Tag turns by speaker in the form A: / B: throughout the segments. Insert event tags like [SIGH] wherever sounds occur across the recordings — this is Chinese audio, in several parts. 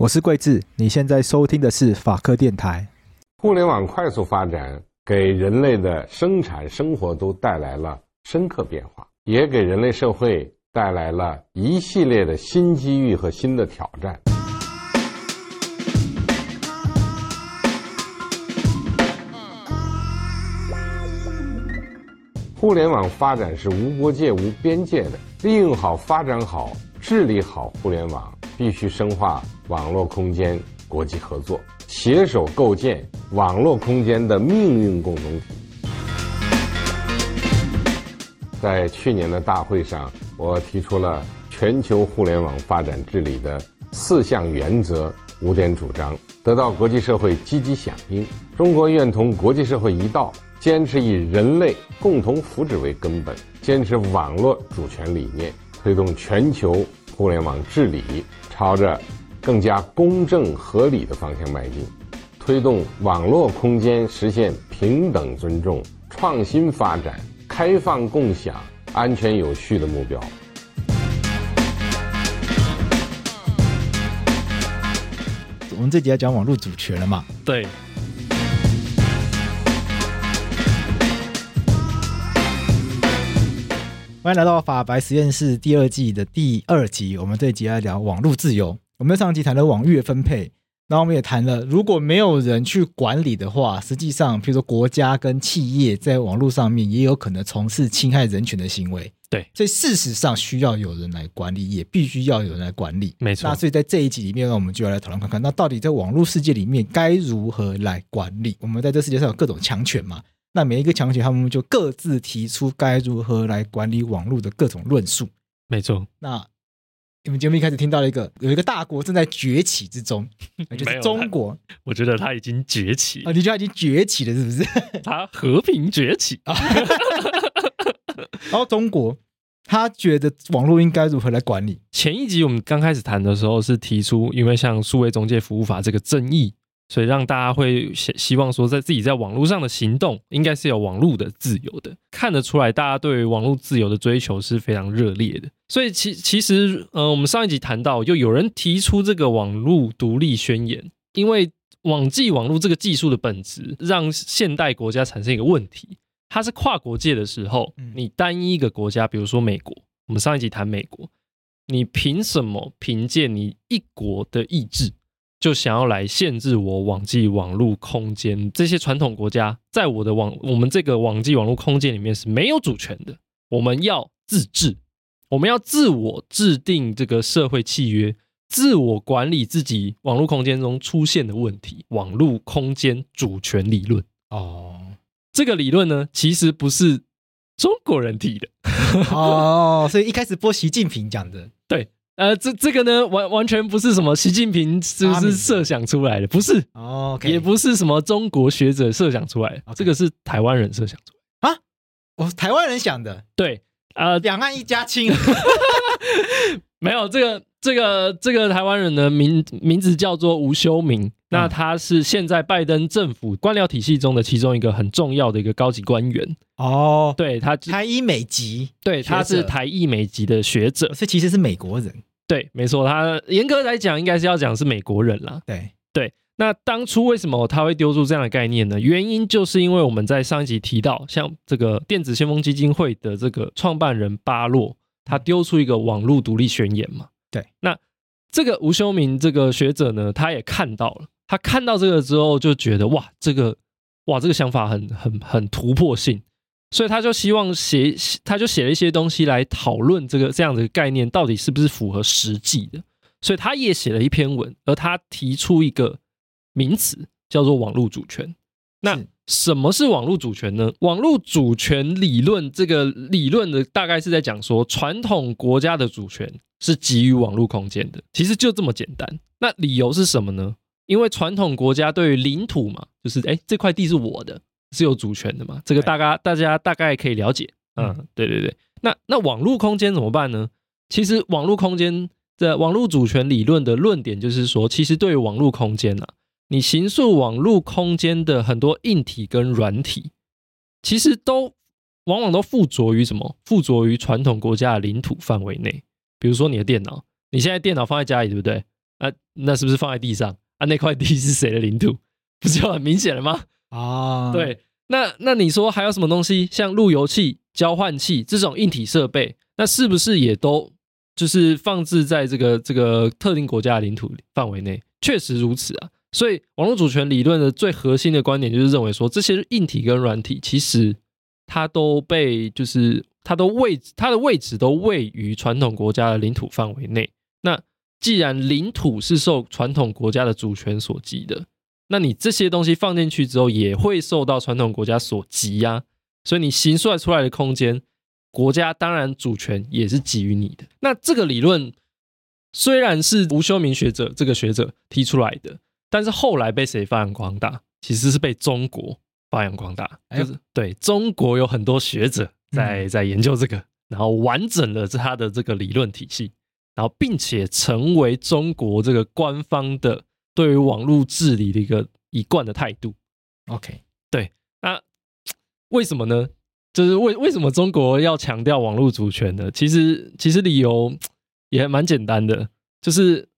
A: 我是贵智，你现在收听的是法科电台。
B: 互联网快速发展，给人类的生产生活都带来了深刻变化，也给人类社会带来了一系列的新机遇和新的挑战。互联网发展是无国界、无边界的，利用好、发展好、治理好互联网，必须深化。网络空间国际合作，携手构建网络空间的命运共同体。在去年的大会上，我提出了全球互联网发展治理的四项原则、五点主张，得到国际社会积极响应。中国愿同国际社会一道，坚持以人类共同福祉为根本，坚持网络主权理念，推动全球互联网治理，朝着。更加公正合理的方向迈进，推动网络空间实现平等尊重、创新发展、开放共享、安全有序的目标。
A: 我们这集要讲网络主权了嘛？
C: 对。
A: 欢迎来到法白实验室第二季的第二集，我们这集要聊网络自由。我们上集谈了网域的分配，然后我们也谈了，如果没有人去管理的话，实际上，比如说国家跟企业在网络上面也有可能从事侵害人权的行为。
C: 对，
A: 所以事实上需要有人来管理，也必须要有人来管理。
C: 没错。
A: 那所以在这一集里面呢，我们就要来讨论看看，那到底在网络世界里面该如何来管理？我们在这世界上有各种强权嘛？那每一个强权，他们就各自提出该如何来管理网络的各种论述。
C: 没错。
A: 那。你们节目一开始听到了一个有一个大国正在崛起之中，[LAUGHS] 就是中国。
C: 我觉得它已经崛起
A: 啊！你觉得它已经崛起了，是不是？[LAUGHS]
C: 它和平崛起啊！
A: 然后中国，他觉得网络应该如何来管理？
D: 前一集我们刚开始谈的时候是提出，因为像数位中介服务法这个争议。所以让大家会希希望说，在自己在网络上的行动，应该是有网络的自由的。看得出来，大家对于网络自由的追求是非常热烈的。所以其其实，呃，我们上一集谈到，就有人提出这个网络独立宣言，因为网际网络这个技术的本质，让现代国家产生一个问题，它是跨国界的时候，你单一一个国家，比如说美国，我们上一集谈美国，你凭什么凭借你一国的意志？就想要来限制我网际网络空间，这些传统国家在我的网，我们这个网际网络空间里面是没有主权的。我们要自治，我们要自我制定这个社会契约，自我管理自己网络空间中出现的问题。网络空间主权理论哦，这个理论呢，其实不是中国人提的 [LAUGHS]
A: 哦，所以一开始播习近平讲的，
D: 对。呃，这这个呢，完完全不是什么习近平是不是设想出来的，不是
A: 哦，okay、
D: 也不是什么中国学者设想出来的这个是台湾人设想出来
A: 啊，我台湾人想的，
D: 对，呃，
A: 两岸一家亲，[LAUGHS]
D: 没有这个这个这个台湾人的名名字叫做吴修明，那他是现在拜登政府官僚体系中的其中一个很重要的一个高级官员
A: 哦，
D: 对他
A: 台裔美籍，
D: 对，他是台裔美籍的学者，
A: 这其实是美国人。
D: 对，没错，他严格来讲应该是要讲是美国人啦。
A: 对
D: 对，那当初为什么他会丢出这样的概念呢？原因就是因为我们在上一集提到，像这个电子先锋基金会的这个创办人巴洛，他丢出一个网络独立宣言嘛。
A: 对，
D: 那这个吴修明这个学者呢，他也看到了，他看到这个之后就觉得哇，这个哇这个想法很很很突破性，所以他就希望写，他就写了一些东西来讨论这个这样的概念到底是不是符合实际的，所以他也写了一篇文，而他提出一个。名词叫做网络主权。那什么是网络主权呢？网络主权理论这个理论的大概是在讲说，传统国家的主权是基于网络空间的。其实就这么简单。那理由是什么呢？因为传统国家对于领土嘛，就是哎，这块地是我的，是有主权的嘛。这个大家大家大概可以了解。嗯，对对对。那那网络空间怎么办呢？其实网络空间的网络主权理论的论点就是说，其实对于网络空间啊。你形塑网络空间的很多硬体跟软体，其实都往往都附着于什么？附着于传统国家的领土范围内。比如说你的电脑，你现在电脑放在家里，对不对？啊，那是不是放在地上？啊，那块地是谁的领土？不是就很明显了吗？
A: 啊，
D: 对。那那你说还有什么东西，像路由器、交换器这种硬体设备，那是不是也都就是放置在这个这个特定国家的领土范围内？确实如此啊。所以，网络主权理论的最核心的观点就是认为说，这些硬体跟软体其实它都被，就是它都位它的位置都位于传统国家的领土范围内。那既然领土是受传统国家的主权所及的，那你这些东西放进去之后，也会受到传统国家所挤压。所以你形塑出来的空间，国家当然主权也是给予你的。那这个理论虽然是吴修明学者这个学者提出来的。但是后来被谁发扬光大？其实是被中国发扬光大，就是对中国有很多学者在在研究这个，然后完整了他的这个理论体系，然后并且成为中国这个官方的对于网络治理的一个一贯的态度。
A: OK，
D: 对，那为什么呢？就是为为什么中国要强调网络主权呢？其实其实理由也蛮简单的，就是。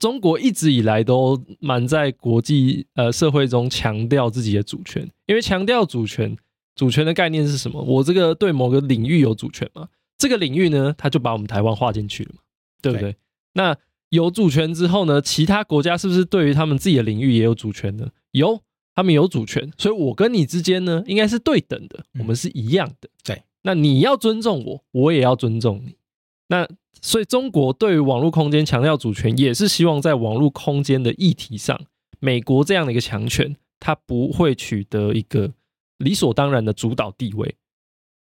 D: 中国一直以来都蛮在国际呃社会中强调自己的主权，因为强调主权，主权的概念是什么？我这个对某个领域有主权嘛？这个领域呢，他就把我们台湾划进去了嘛，对不对？对。那有主权之后呢，其他国家是不是对于他们自己的领域也有主权呢？有，他们有主权，所以我跟你之间呢，应该是对等的，我们是一样的。
A: 对。
D: 那你要尊重我，我也要尊重你。那。所以，中国对于网络空间强调主权，也是希望在网络空间的议题上，美国这样的一个强权，它不会取得一个理所当然的主导地位。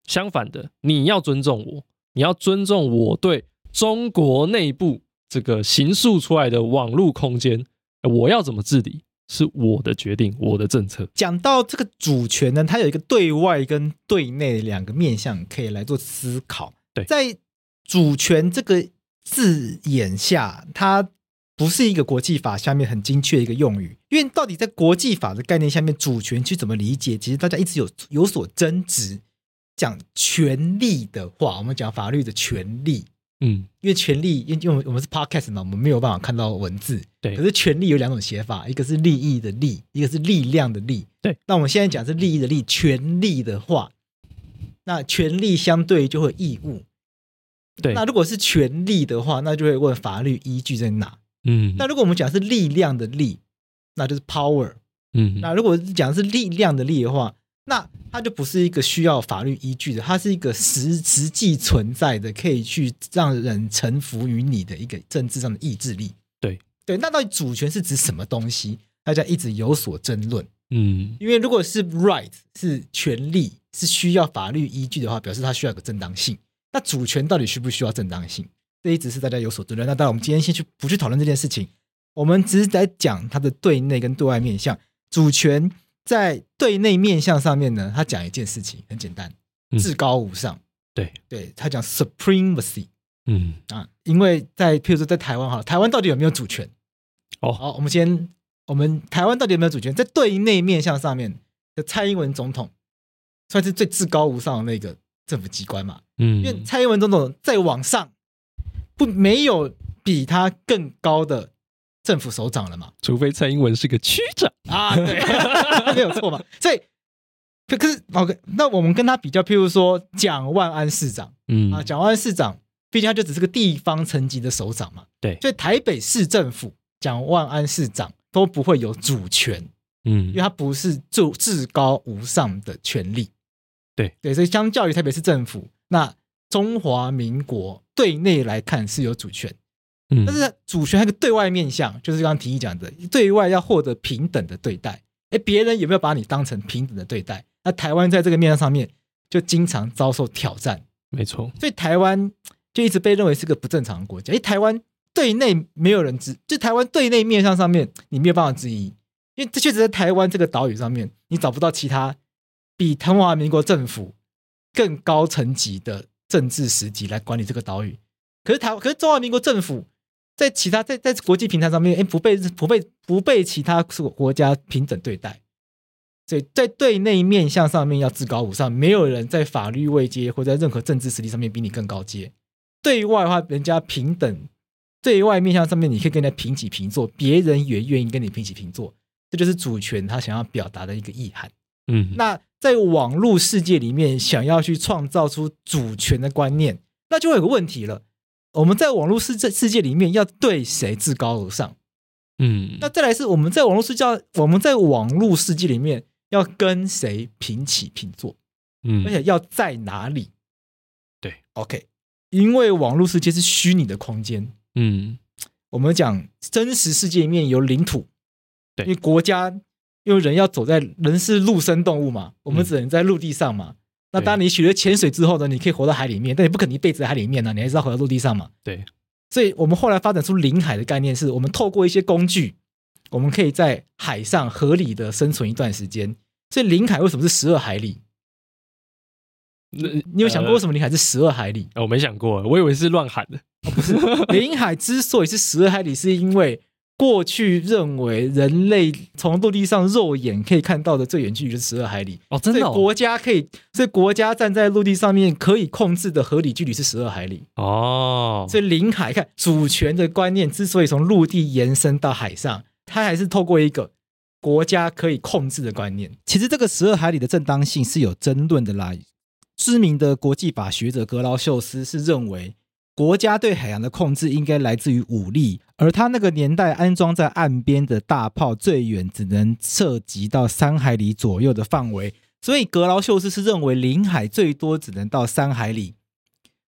D: 相反的，你要尊重我，你要尊重我对中国内部这个形塑出来的网络空间，我要怎么治理是我的决定，我的政策。
A: 讲到这个主权呢，它有一个对外跟对内两个面向可以来做思考。
D: 对，
A: 在主权这个字眼下，它不是一个国际法下面很精确的一个用语，因为到底在国际法的概念下面，主权去怎么理解，其实大家一直有有所争执。讲权利的话，我们讲法律的权利，
D: 嗯，
A: 因为权利，因为我们是 podcast 嘛，我们没有办法看到文字，
D: 对。
A: 可是权利有两种写法，一个是利益的利，一个是力量的力，
D: 对。
A: 那我们现在讲是利益的利，权利的话，那权利相对就会义务。
D: 对，
A: 那如果是权利的话，那就会问法律依据在哪？
D: 嗯，
A: 那如果我们讲是力量的力，那就是 power。
D: 嗯，
A: 那如果讲的是力量的力的话，那它就不是一个需要法律依据的，它是一个实 [LAUGHS] 实际存在的，可以去让人臣服于你的一个政治上的意志力。
D: 对
A: 对，那到底主权是指什么东西？大家一直有所争论。
D: 嗯，
A: 因为如果是 right 是权利，是需要法律依据的话，表示它需要有个正当性。那主权到底需不需要正当性？这一直是大家有所争论。那当然，我们今天先去不去讨论这件事情，我们只是在讲它的对内跟对外面向。主权在对内面向上面呢，他讲一件事情很简单，至高无上。
D: 嗯、对
A: 对，他讲 supremacy。
D: 嗯
A: 啊，因为在譬如说在台湾哈，台湾到底有没有主权？
D: 哦，
A: 好，我们先，我们台湾到底有没有主权？在对内面向上面的蔡英文总统算是最至高无上的那个。政府机关嘛，
D: 嗯，
A: 因为蔡英文总统在网上不没有比他更高的政府首长了嘛？
D: 除非蔡英文是个区长
A: 啊，对，[LAUGHS] 没有错嘛。所以，可是 OK，那我们跟他比较，譬如说蒋万安市长，嗯啊，蒋万安市长，毕竟他就只是个地方层级的首长嘛。
D: 对，
A: 所以台北市政府蒋万安市长都不会有主权，嗯，因为他不是就至高无上的权力。
D: 对
A: 对，所以相较于台北市政府，那中华民国对内来看是有主权。嗯，但是主权还有个对外面向，就是刚刚提议讲的，对外要获得平等的对待。哎，别人有没有把你当成平等的对待？那台湾在这个面向上面就经常遭受挑战。
D: 没错，
A: 所以台湾就一直被认为是个不正常的国家。哎，台湾对内没有人质，就台湾对内面向上面你没有办法质疑，因为这确实在台湾这个岛屿上面，你找不到其他比中华民国政府更高层级的政治实体来管理这个岛屿。可是台，可是中华民国政府。在其他在在国际平台上面，哎，不被不被不被其他国家平等对待，所以在对内面向上面要至高无上，没有人在法律位阶或在任何政治实力上面比你更高阶。对外的话，人家平等；对外面向上面，你可以跟人家平起平坐，别人也愿意跟你平起平坐。这就是主权他想要表达的一个意涵。嗯，那在网络世界里面，想要去创造出主权的观念，那就会有个问题了。我们在网络世界世界里面要对谁至高无上？嗯，那再来是我们在网络世界，我们在网络世界里面要跟谁平起平坐？嗯，而且要在哪里？
D: 对
A: ，OK，因为网络世界是虚拟的空间。
D: 嗯，
A: 我们讲真实世界里面有领土，
D: 对，
A: 因为国家因为人要走在人是陆生动物嘛，我们只能在陆地上嘛。那当你学了潜水之后呢？你可以活到海里面，但你不可能一辈子在海里面呢、啊。你还是要活在陆地上嘛。
D: 对，
A: 所以我们后来发展出领海的概念，是我们透过一些工具，我们可以在海上合理的生存一段时间。所以领海为什么是十二海里？那你有想过为什么领海是十二海里？
D: 呃，我没想过，我以为是乱喊的。
A: 哦、不是，领海之所以是十二海里，是因为。过去认为人类从陆地上肉眼可以看到的最远距离是十二海里
D: 哦，真的、哦。
A: 所以国家可以，所以国家站在陆地上面可以控制的合理距离是十二海里
D: 哦。
A: 所以领海看主权的观念之所以从陆地延伸到海上，它还是透过一个国家可以控制的观念。其实这个十二海里的正当性是有争论的啦。知名的国际法学者格劳秀斯是认为。国家对海洋的控制应该来自于武力，而他那个年代安装在岸边的大炮最远只能涉及到三海里左右的范围，所以格劳秀斯是认为领海最多只能到三海里。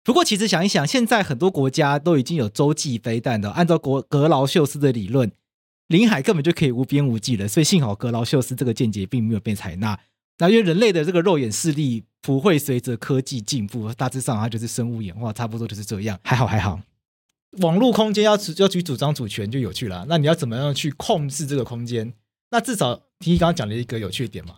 A: 不过，其实想一想，现在很多国家都已经有洲际飞弹的，按照国格劳秀斯的理论，领海根本就可以无边无际了。所以幸好格劳秀斯这个见解并没有被采纳。那因为人类的这个肉眼视力不会随着科技进步，大致上它就是生物演化，差不多就是这样。还好还好，网络空间要要去主张主权就有趣了。那你要怎么样去控制这个空间？那至少提议刚刚讲了一个有趣点嘛。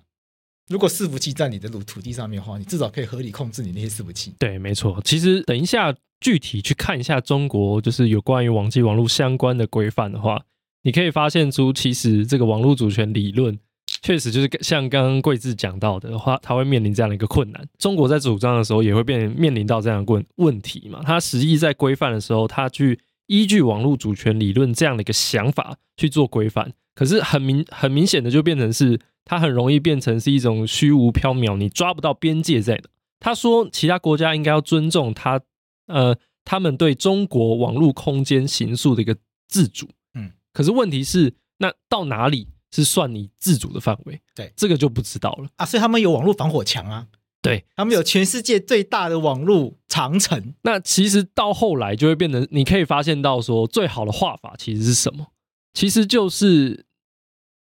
A: 如果伺服器在你的土土地上面的话，你至少可以合理控制你那些伺服器。
D: 对，没错。其实等一下具体去看一下中国就是有关于网际网络相关的规范的话，你可以发现出其实这个网络主权理论。确实就是像刚刚贵志讲到的话，他会面临这样的一个困难。中国在主张的时候，也会变面临到这样的问问题嘛。他实际在规范的时候，他去依据网络主权理论这样的一个想法去做规范，可是很明很明显的就变成是，他很容易变成是一种虚无缥缈，你抓不到边界在哪。他说，其他国家应该要尊重他，呃，他们对中国网络空间行诉的一个自主。嗯，可是问题是，那到哪里？是算你自主的范围，
A: 对，
D: 这个就不知道了
A: 啊。所以他们有网络防火墙啊，
D: 对，
A: 他们有全世界最大的网络长城。
D: 那其实到后来就会变成，你可以发现到说，最好的画法其实是什么？其实就是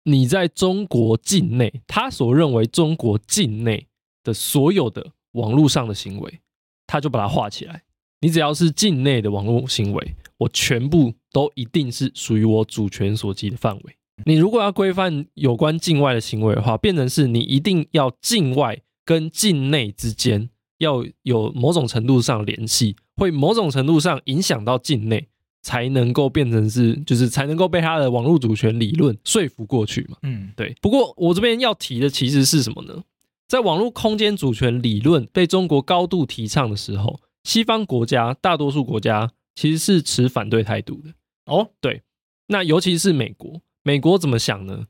D: 你在中国境内，他所认为中国境内的所有的网络上的行为，他就把它画起来。你只要是境内的网络行为，我全部都一定是属于我主权所及的范围。你如果要规范有关境外的行为的话，变成是你一定要境外跟境内之间要有某种程度上联系，会某种程度上影响到境内，才能够变成是，就是才能够被他的网络主权理论说服过去嘛。嗯，对。不过我这边要提的其实是什么呢？在网络空间主权理论被中国高度提倡的时候，西方国家大多数国家其实是持反对态度的。哦，对。那尤其是美国，美国怎么想呢？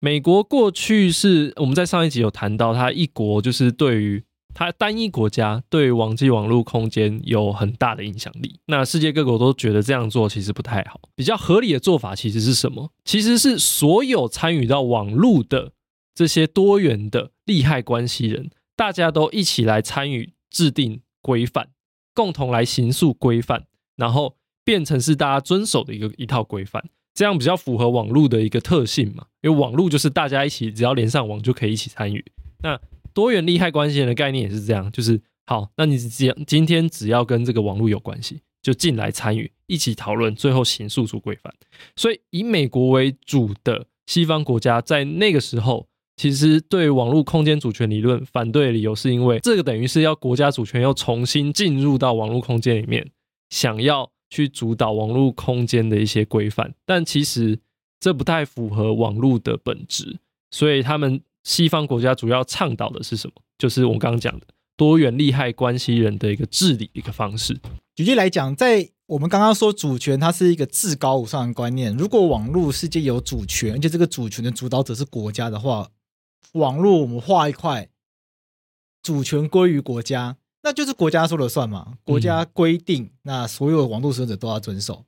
D: 美国过去是我们在上一集有谈到，它一国就是对于它单一国家对于网际网络空间有很大的影响力。那世界各国都觉得这样做其实不太好，比较合理的做法其实是什么？其实是所有参与到网络的这些多元的利害关系人，大家都一起来参与制定规范，共同来行塑规范，然后变成是大家遵守的一个一套规范。这样比较符合网络的一个特性嘛？因为网络就是大家一起只要连上网就可以一起参与。那多元利害关系人的概念也是这样，就是好，那你只今天只要跟这个网络有关系，就进来参与，一起讨论，最后形塑出规范。所以以美国为主的西方国家在那个时候，其实对网络空间主权理论反对的理由是因为这个等于是要国家主权要重新进入到网络空间里面，想要。去主导网络空间的一些规范，但其实这不太符合网络的本质。所以他们西方国家主要倡导的是什么？就是我刚刚讲的多元利害关系人的一个治理一个方式。
A: 举例来讲，在我们刚刚说主权，它是一个至高无上的观念。如果网络世界有主权，而且这个主权的主导者是国家的话，网络我们画一块，主权归于国家。那就是国家说了算嘛，国家规定，嗯、那所有网络使用者都要遵守，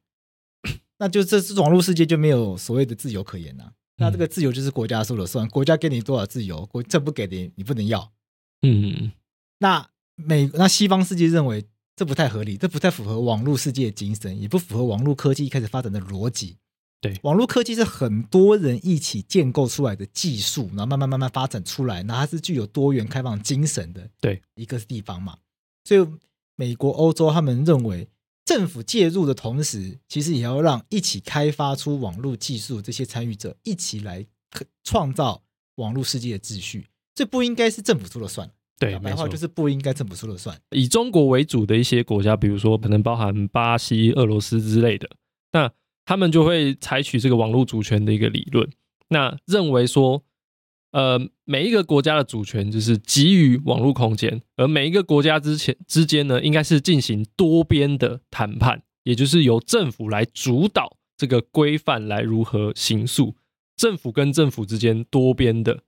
A: [COUGHS] 那就这是网络世界就没有所谓的自由可言呐、那这个自由就是国家说了算，国家给你多少自由，国政不给的你不能要。嗯，那美那西方世界认为这不太合理，这不太符合网络世界的精神，也不符合网络科技一开始发展的逻辑。
D: 对，
A: 网络科技是很多人一起建构出来的技术，然后慢慢慢慢发展出来，那它是具有多元开放精神的。
D: 对，
A: 一个地方嘛，所以美国、欧洲他们认为，政府介入的同时，其实也要让一起开发出网络技术这些参与者一起来创造网络世界的秩序。这不应该是政府说了算。
D: 对，
A: 白话就是不应该政府说了算。
D: 以中国为主的一些国家，比如说可能包含巴西、俄罗斯之类的，那。他们就会采取这个网络主权的一个理论，那认为说，呃，每一个国家的主权就是基于网络空间，而每一个国家之前之间呢，应该是进行多边的谈判，也就是由政府来主导这个规范来如何形塑，政府跟政府之间多边的，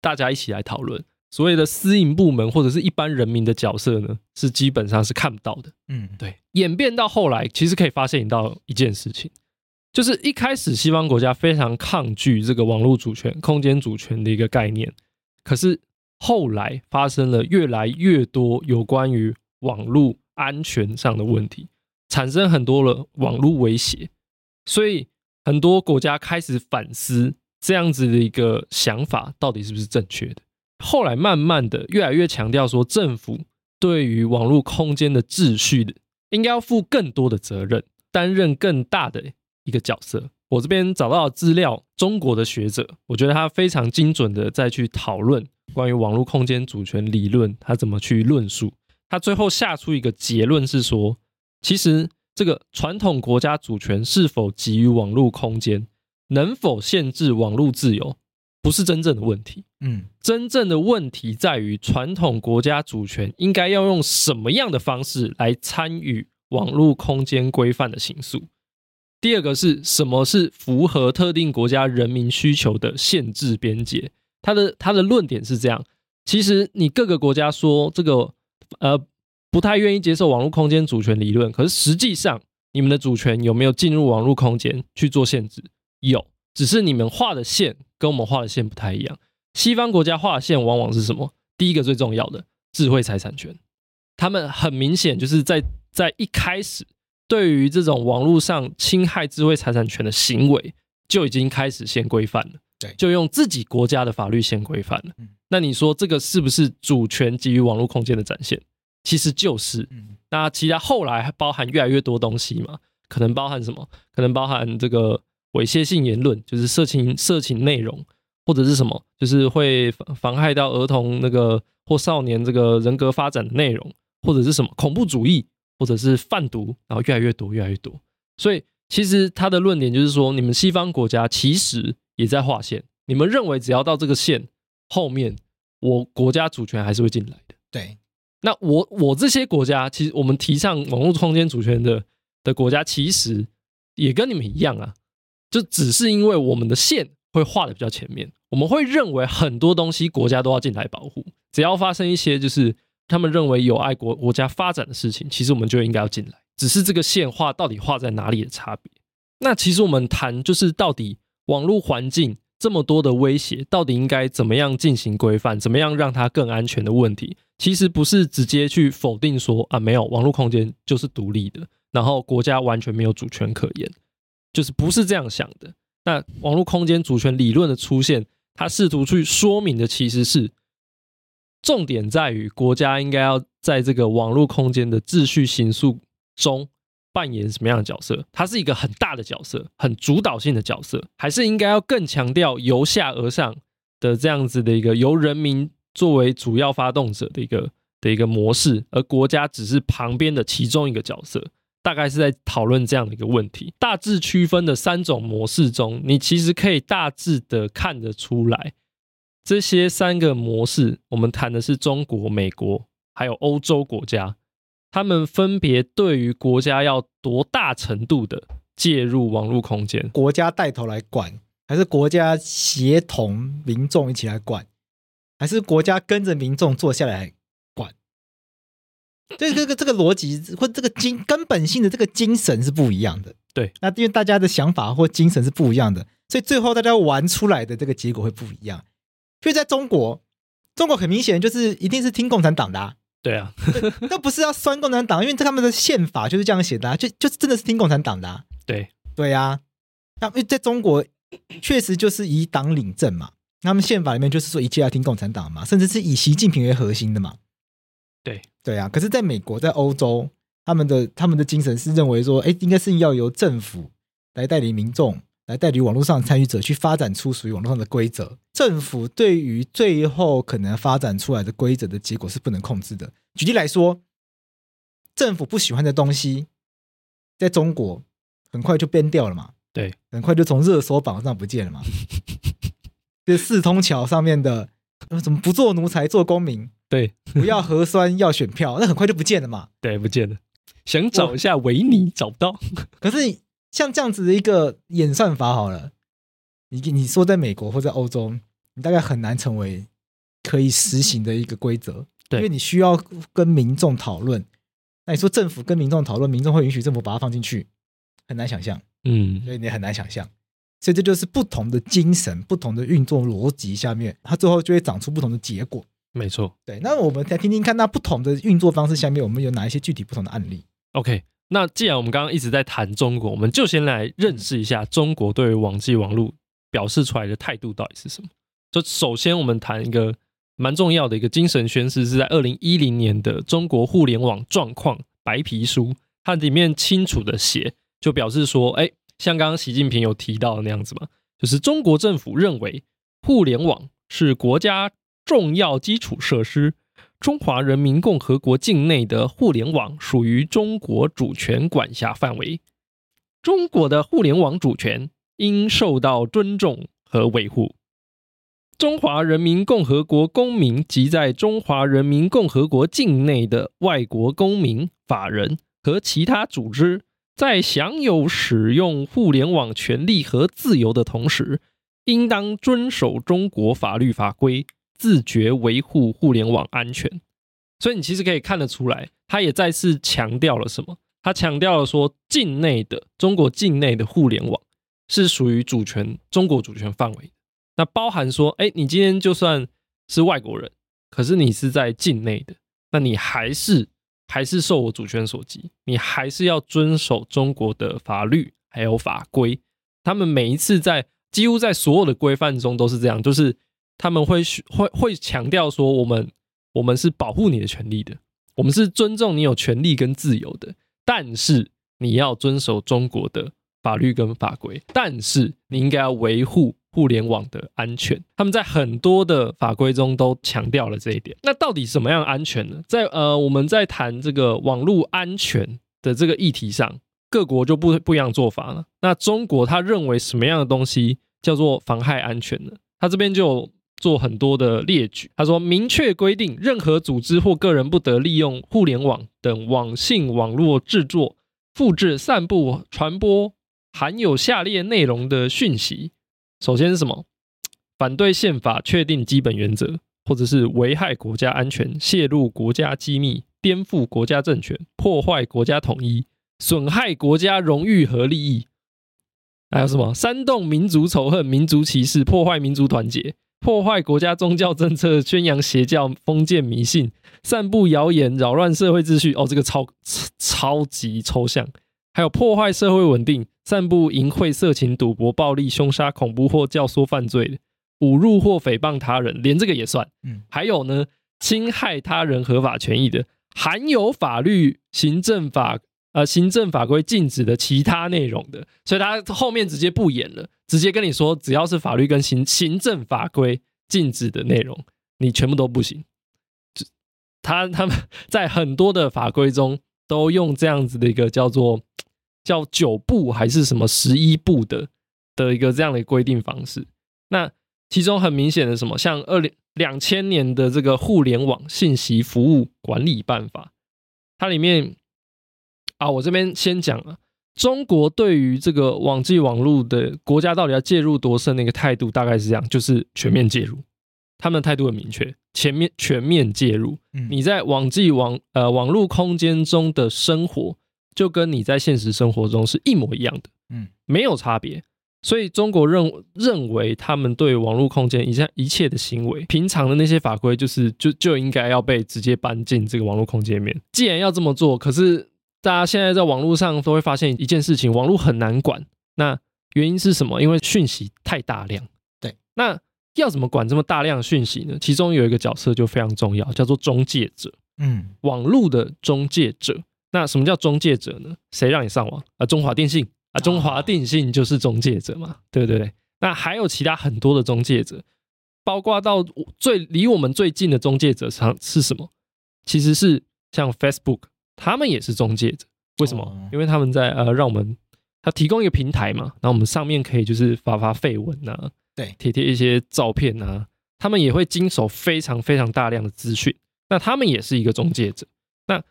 D: 大家一起来讨论。所谓的私营部门或者是一般人民的角色呢，是基本上是看不到的。嗯，对。演变到后来，其实可以发现到一件事情。就是一开始西方国家非常抗拒这个网络主权、空间主权的一个概念，可是后来发生了越来越多有关于网络安全上的问题，产生很多了网络威胁，所以很多国家开始反思这样子的一个想法到底是不是正确的。后来慢慢的越来越强调说，政府对于网络空间的秩序的应该要负更多的责任，担任更大的。一个角色，我这边找到资料，中国的学者，我觉得他非常精准的再去讨论关于网络空间主权理论，他怎么去论述。他最后下出一个结论是说，其实这个传统国家主权是否给予网络空间，能否限制网络自由，不是真正的问题。嗯，真正的问题在于传统国家主权应该要用什么样的方式来参与网络空间规范的行塑。第二个是什么是符合特定国家人民需求的限制边界？他的他的论点是这样：其实你各个国家说这个呃不太愿意接受网络空间主权理论，可是实际上你们的主权有没有进入网络空间去做限制？有，只是你们画的线跟我们画的线不太一样。西方国家画的线往往是什么？第一个最重要的智慧财产权，他们很明显就是在在一开始。对于这种网络上侵害智慧财产权的行为，就已经开始先规范了。对，就用自己国家的法律先规范了。嗯，那你说这个是不是主权基于网络空间的展现？其实就是。嗯，那其他后来还包含越来越多东西嘛？可能包含什么？可能包含这个猥亵性言论，就是色情色情内容，或者是什么，就是会妨害到儿童那个或少年这个人格发展的内容，或者是什么恐怖主义。或者是贩毒，然后越来越多，越来越多。所以其实他的论点就是说，你们西方国家其实也在划线。你们认为只要到这个线后面，我国家主权还是会进来的。
A: 对。
D: 那我我这些国家，其实我们提倡网络空间主权的的国家，其实也跟你们一样啊。就只是因为我们的线会画的比较前面，我们会认为很多东西国家都要进来保护，只要发生一些就是他们认为有碍国国家发展的事情，其实我们就应该要进来，只是这个线画到底画在哪里的差别。那其实我们谈就是到底网络环境这么多的威胁，到底应该怎么样进行规范，怎么样让它更安全的问题，其实不是直接去否定说啊，没有网络空间就是独立的，然后国家完全没有主权可言，就是不是这样想的。那网络空间主权理论的出现，它试图去说明的其实是重点在于国家应该要在这个网络空间的秩序形塑中扮演什么样的角色？它是一个很大的角色，很主导性的角色，还是应该要更强调由下而上的这样子的一个由人民作为主要发动者的一个的一个模式，而国家只是旁边的其中一个角色？大概是在讨论这样的一个问题，大致区分的三种模式中，你其实可以大致的看得出来，这些三个模式，我们谈的是中国、美国还有欧洲国家，他们分别对于国家要多大程度的介入网络空间，
A: 国家带头来管，还是国家协同民众一起来管，还是国家跟着民众坐下来？这个这个这个逻辑或这个精根本性的这个精神是不一样的，
D: 对。
A: 那因为大家的想法或精神是不一样的，所以最后大家玩出来的这个结果会不一样。所以在中国，中国很明显就是一定是听共产党的，啊，
D: 对啊。
A: 那不是要酸共产党，因为他们的宪法就是这样写的，啊，就就真的是听共产党的，啊。
D: 对
A: 对呀，啊。那因为在中国确实就是以党领政嘛，他们宪法里面就是说一切要听共产党嘛，甚至是以习近平为核心的嘛。
D: 对
A: 对啊，可是在美国、在欧洲，他们的他们的精神是认为说，哎，应该是要由政府来带领民众，来代理网络上参与者去发展出属于网络上的规则。政府对于最后可能发展出来的规则的结果是不能控制的。举例来说，政府不喜欢的东西，在中国很快就变掉了嘛？
D: 对，
A: 很快就从热搜榜上不见了嘛？[LAUGHS] 这四通桥上面的，怎么不做奴才做公民？
D: 对，
A: 不要核酸，要选票，那很快就不见了嘛。
D: 对，不见了。想找一下维尼，找不到。
A: 可是像这样子的一个演算法，好了，你你说在美国或在欧洲，你大概很难成为可以实行的一个规则，
D: 对，
A: 因为你需要跟民众讨论。那你说政府跟民众讨论，民众会允许政府把它放进去，很难想象。
D: 嗯，
A: 所以你很难想象。所以这就是不同的精神、不同的运作逻辑下面，它最后就会长出不同的结果。
D: 没错，
A: 对，那我们再听听看，那不同的运作方式下面，我们有哪一些具体不同的案例
D: ？OK，那既然我们刚刚一直在谈中国，我们就先来认识一下中国对于网际网络表示出来的态度到底是什么。就首先，我们谈一个蛮重要的一个精神宣示，是在二零一零年的《中国互联网状况白皮书》，它里面清楚的写，就表示说，哎，像刚刚习近平有提到的那样子嘛，就是中国政府认为互联网是国家。重要基础设施，中华人民共和国境内的互联网属于中国主权管辖范围。中国的互联网主权应受到尊重和维护。中华人民共和国公民及在中华人民共和国境内的外国公民、法人和其他组织，在享有使用互联网权利和自由的同时，应当遵守中国法律法规。自觉维护互联网安全，所以你其实可以看得出来，他也再次强调了什么？他强调了说，境内的中国境内的互联网是属于主权中国主权范围。那包含说，哎，你今天就算是外国人，可是你是在境内的，那你还是还是受我主权所及，你还是要遵守中国的法律还有法规。他们每一次在几乎在所有的规范中都是这样，就是。他们会会会强调说，我们我们是保护你的权利的，我们是尊重你有权利跟自由的，但是你要遵守中国的法律跟法规，但是你应该要维护互联网的安全。他们在很多的法规中都强调了这一点。那到底什么样安全呢？在呃，我们在谈这个网络安全的这个议题上，各国就不不一样做法了。那中国他认为什么样的东西叫做妨害安全呢？他这边就。做很多的列举，他说明确规定，任何组织或个人不得利用互联网等网信网络制作、复制、散布、传播含有下列内容的讯息。首先是什么？反对宪法确定基本原则，或者是危害国家安全、泄露国家机密、颠覆国家政权、破坏国家统一、损害国家荣誉和利益。还有什么？煽动民族仇恨、民族歧视、破坏民族团结、破坏国家宗教政策、宣扬邪教、封建迷信、散布谣言、扰乱社会秩序。哦，这个超超级抽象。还有破坏社会稳定、散布淫秽色情、赌博、暴力、凶杀、恐怖或教唆犯罪的、侮辱或诽谤他人，连这个也算。嗯，还有呢，侵害他人合法权益的，含有法律、行政法。呃，行政法规禁止的其他内容的，所以他后面直接不演了，直接跟你说，只要是法律跟行行政法规禁止的内容，你全部都不行。他他们在很多的法规中都用这样子的一个叫做叫九不还是什么十一不的的一个这样的规定方式。那其中很明显的什么，像二零两千年的这个互联网信息服务管理办法，它里面。啊，我这边先讲啊，中国对于这个网际网络的国家到底要介入多深的一个态度，大概是这样，就是全面介入。他们的态度很明确，前面全面介入。你在网际网呃网络空间中的生活，就跟你在现实生活中是一模一样的，嗯，没有差别。所以中国认认为他们对网络空间一切一切的行为，平常的那些法规，就是就就应该要被直接搬进这个网络空间里面。既然要这么做，可是。大家现在在网络上都会发现一件事情，网络很难管。那原因是什么？因为讯息太大量。对，那要怎么管这么大量的讯息呢？其中有一个角色就非常重要，叫做中介者。嗯，网络的中介者。那什么叫中介者呢？谁让你上网啊？中华电信啊，中华电信就是中介者嘛，对不对？那还有其他很多的中介者，包括到最离我们最近的中介者是是什么？其实是像 Facebook。他们也是中介者，为什么？因为他们在呃，让我们他提供一个平台嘛，然后我们上面可以就是发发绯闻呐，对，贴贴一些照片呐，他们也会经手非常非常大量的资讯，那他们也是一个中介者。那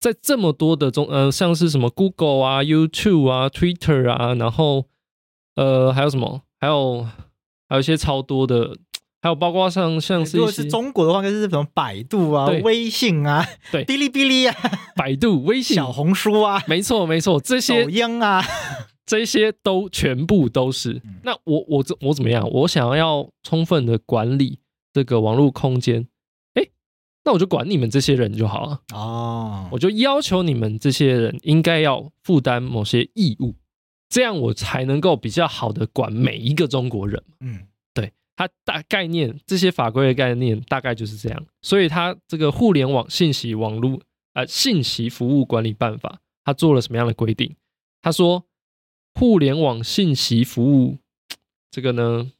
D: 在这么多的中呃，像是什么 Google 啊、YouTube 啊、Twitter 啊，然后呃还有什么？还有还有一些超多的。还有包括像像是，如果是
A: 中国的话，应该是什么百度啊、微信啊、对，哔哩哔哩啊、
D: 百度、微信、
A: 小红书啊，
D: 没错没错，这些
A: 抖音啊，
D: 这些都全部都是。那我我怎我怎么样？我想要充分的管理这个网络空间，哎，那我就管你们这些人就好了哦。我就要求你们这些人应该要负担某些义务，这样我才能够比较好的管每一个中国人。嗯。它大概念，这些法规的概念大概就是这样，所以它这个互联网信息网络呃信息服务管理办法，它做了什么样的规定？他说，互联网信息服务这个呢，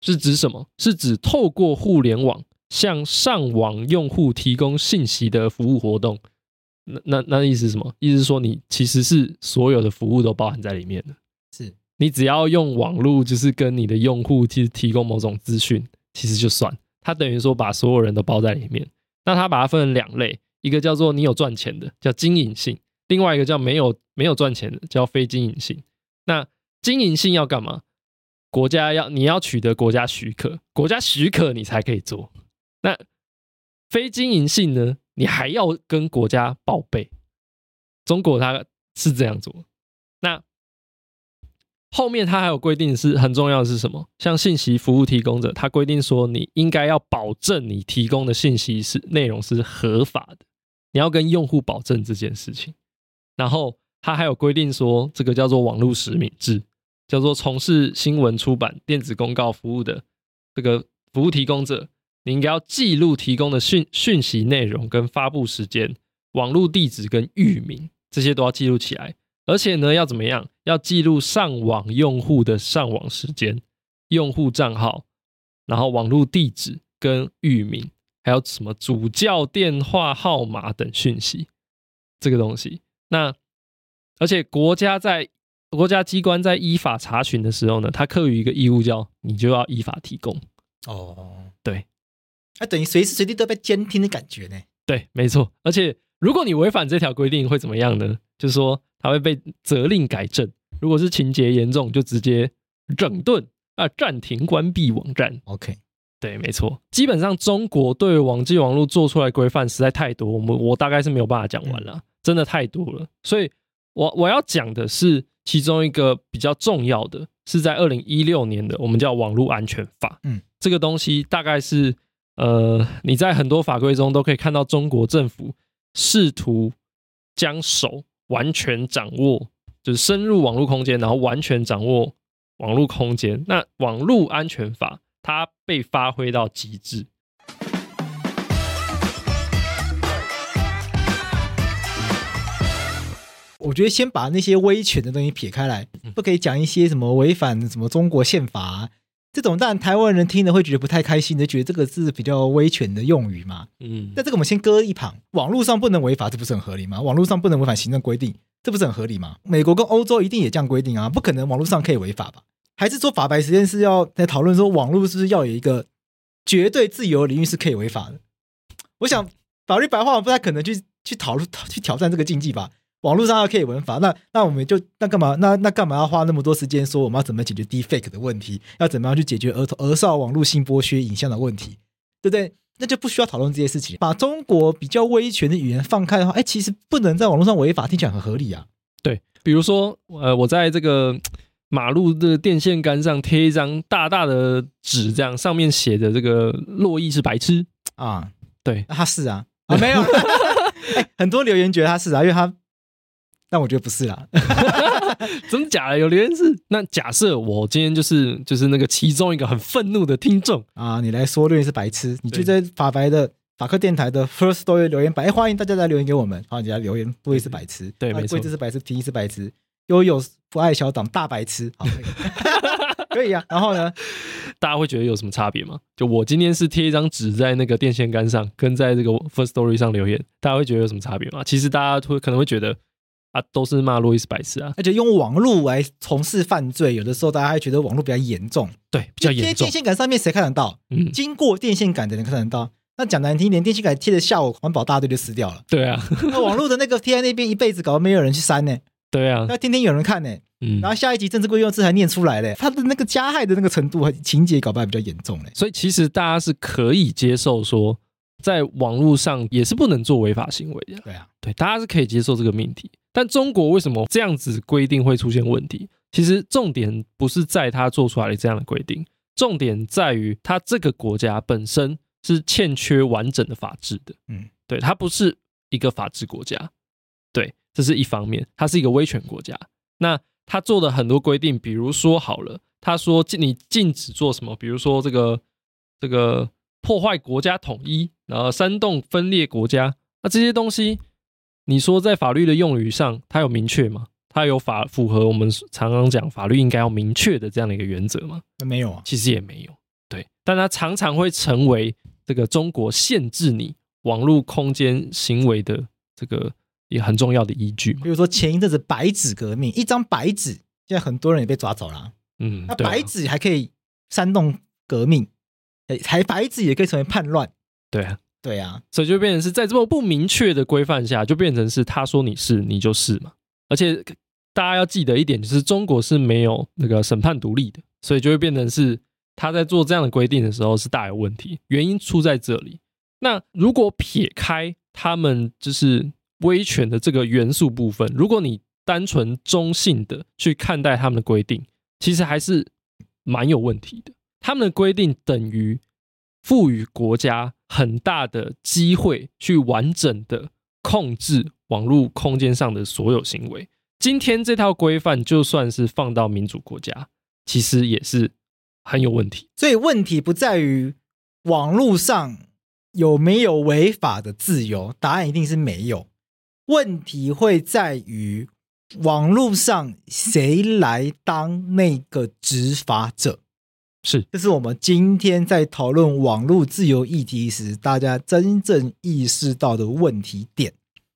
D: 是指什么？是指透过互联网向上网用户提供信息的服务活动。那那那意思是什么？意思是说你其实是所有的服务都包含在里面的。你只要用网络，就是跟你的用户其实提供某种资讯，其实就算。它等于说把所有人都包在里面。那它把它分成两类，一个叫做你有赚钱的，叫经营性；另外一个叫没有没有赚钱的，叫非经营性。那经营性要干嘛？国家要你要取得国家许可，国家许可你才可以做。那非经营性呢？你还要跟国家报备。中国它是这样做。那后面它还有规定是很重要的是什么？像信息服务提供者，它规定说你应该要保证你提供的信息是内容是合法的，你要跟用户保证这件事情。然后它还有规定说，这个叫做网络实名制，叫做从事新闻出版、电子公告服务的这个服务提供者，你应该要记录提供的讯讯息内容跟发布时间、网络地址跟域名，这些都要记录起来。而且呢，要怎么样？要记录上网用户的上网时间、用户账号，然后网络地址跟域名，还有什么主教电话号码等讯息，这个东西。那而且国家在国家机关在依法查询的时候呢，它课予一个义务，叫你就要依法提供。哦，对，
A: 那、啊、等于随时随地都被监听的感觉呢？
D: 对，没错。而且如果你违反这条规定，会怎么样呢？就是说他会被责令改正，如果是情节严重，就直接整顿啊，暂停关闭网站。
A: OK，
D: 对，没错，基本上中国对网际网络做出来规范实在太多，我们我大概是没有办法讲完了，嗯、真的太多了。所以我我要讲的是其中一个比较重要的，是在二零一六年的，我们叫网络安全法。嗯，这个东西大概是呃，你在很多法规中都可以看到中国政府试图将手完全掌握，就是深入网络空间，然后完全掌握网络空间。那网络安全法它被发挥到极致。
A: 我觉得先把那些威权的东西撇开来，不可以讲一些什么违反什么中国宪法啊，这种，当然台湾人听了会觉得不太开心就，觉得这个是比较威权的用语嘛。嗯，那这个我们先搁一旁。网络上不能违法，这不是很合理吗？网络上不能违反行政规定，这不是很合理吗？美国跟欧洲一定也这样规定啊，不可能网络上可以违法吧？还是说法白实验室要在讨论说网络是不是要有一个绝对自由领域是可以违法的？我想法律白话我不太可能去去讨论去挑战这个禁忌吧？网络上要可以违法，那那我们就那干嘛？那那干嘛要花那么多时间说我们要怎么解决 deepfake 的问题？要怎么样去解决儿童儿少网络性剥削影像的问题？对不对？那就不需要讨论这些事情。把中国比较威权的语言放开的话，哎，其实不能在网络上违法，听起来很合理啊。
D: 对，比如说，呃，我在这个马路的电线杆上贴一张大大的纸，这样上面写着这个洛伊是白痴
A: 啊。
D: 对，
A: 他是啊，啊没有。[LAUGHS] 哎，很多留言觉得他是啊，因为他。但我觉得不是啦，[LAUGHS]
D: 真的假的？有留言是？那假设我今天就是就是那个其中一个很愤怒的听众 [LAUGHS]
A: 啊，你来说，留言是白痴，你就在法白的法克电台的 First Story 留言板，哎，欢迎大家来留言给我们，好，你来留言，不会是白痴，
D: 对，没错，
A: 贵志是白痴，提议是白痴，悠悠不爱小党大白痴，好，可以，[LAUGHS] 可以啊。然后呢，
D: 大家会觉得有什么差别吗？就我今天是贴一张纸在那个电线杆上，跟在这个 First Story 上留言，大家会觉得有什么差别吗？其实大家会可能会觉得。啊，都是骂路易斯白痴啊！
A: 而且用网络来从事犯罪，有的时候大家还觉得网络比较严重，
D: 对，比较严重。
A: 贴电线杆上面谁看得到？嗯，经过电线杆的人看得到。那讲难听点，电线杆贴的下午环保大队就撕掉了。
D: 对啊，[LAUGHS]
A: 那网络的那个贴在那边一辈子，搞得没有人去删呢。
D: 对啊，
A: 那天天有人看呢。嗯，然后下一集政治规用字还念出来嘞，他的那个加害的那个程度和情节搞不好比较严重嘞。
D: 所以其实大家是可以接受说，在网络上也是不能做违法行为的。
A: 对啊，
D: 对，大家是可以接受这个命题。但中国为什么这样子规定会出现问题？其实重点不是在他做出来的这样的规定，重点在于他这个国家本身是欠缺完整的法治的。嗯，对，它不是一个法治国家，对，这是一方面，它是一个威权国家。那他做的很多规定，比如说好了，他说你禁止做什么，比如说这个这个破坏国家统一，然后煽动分裂国家，那这些东西。你说在法律的用语上，它有明确吗？它有法符合我们常常讲法律应该要明确的这样的一个原则吗？
A: 没有啊，
D: 其实也没有。对，但它常常会成为这个中国限制你网络空间行为的这个也很重要的依据。
A: 比如说前一阵子白纸革命，一张白纸，现在很多人也被抓走了。嗯，那白纸还可以煽动革命，哎，还白纸也可以成为叛乱。
D: 对啊。
A: 对呀、啊，
D: 所以就变成是在这么不明确的规范下，就变成是他说你是你就是嘛。而且大家要记得一点，就是中国是没有那个审判独立的，所以就会变成是他在做这样的规定的时候是大有问题。原因出在这里。那如果撇开他们就是威权的这个元素部分，如果你单纯中性的去看待他们的规定，其实还是蛮有问题的。他们的规定等于赋予国家。很大的机会去完整的控制网络空间上的所有行为。今天这套规范就算是放到民主国家，其实也是很有问题。
A: 所以问题不在于网络上有没有违法的自由，答案一定是没有。问题会在于网络上谁来当那个执法者。
D: 是，
A: 这是我们今天在讨论网络自由议题时，大家真正意识到的问题点。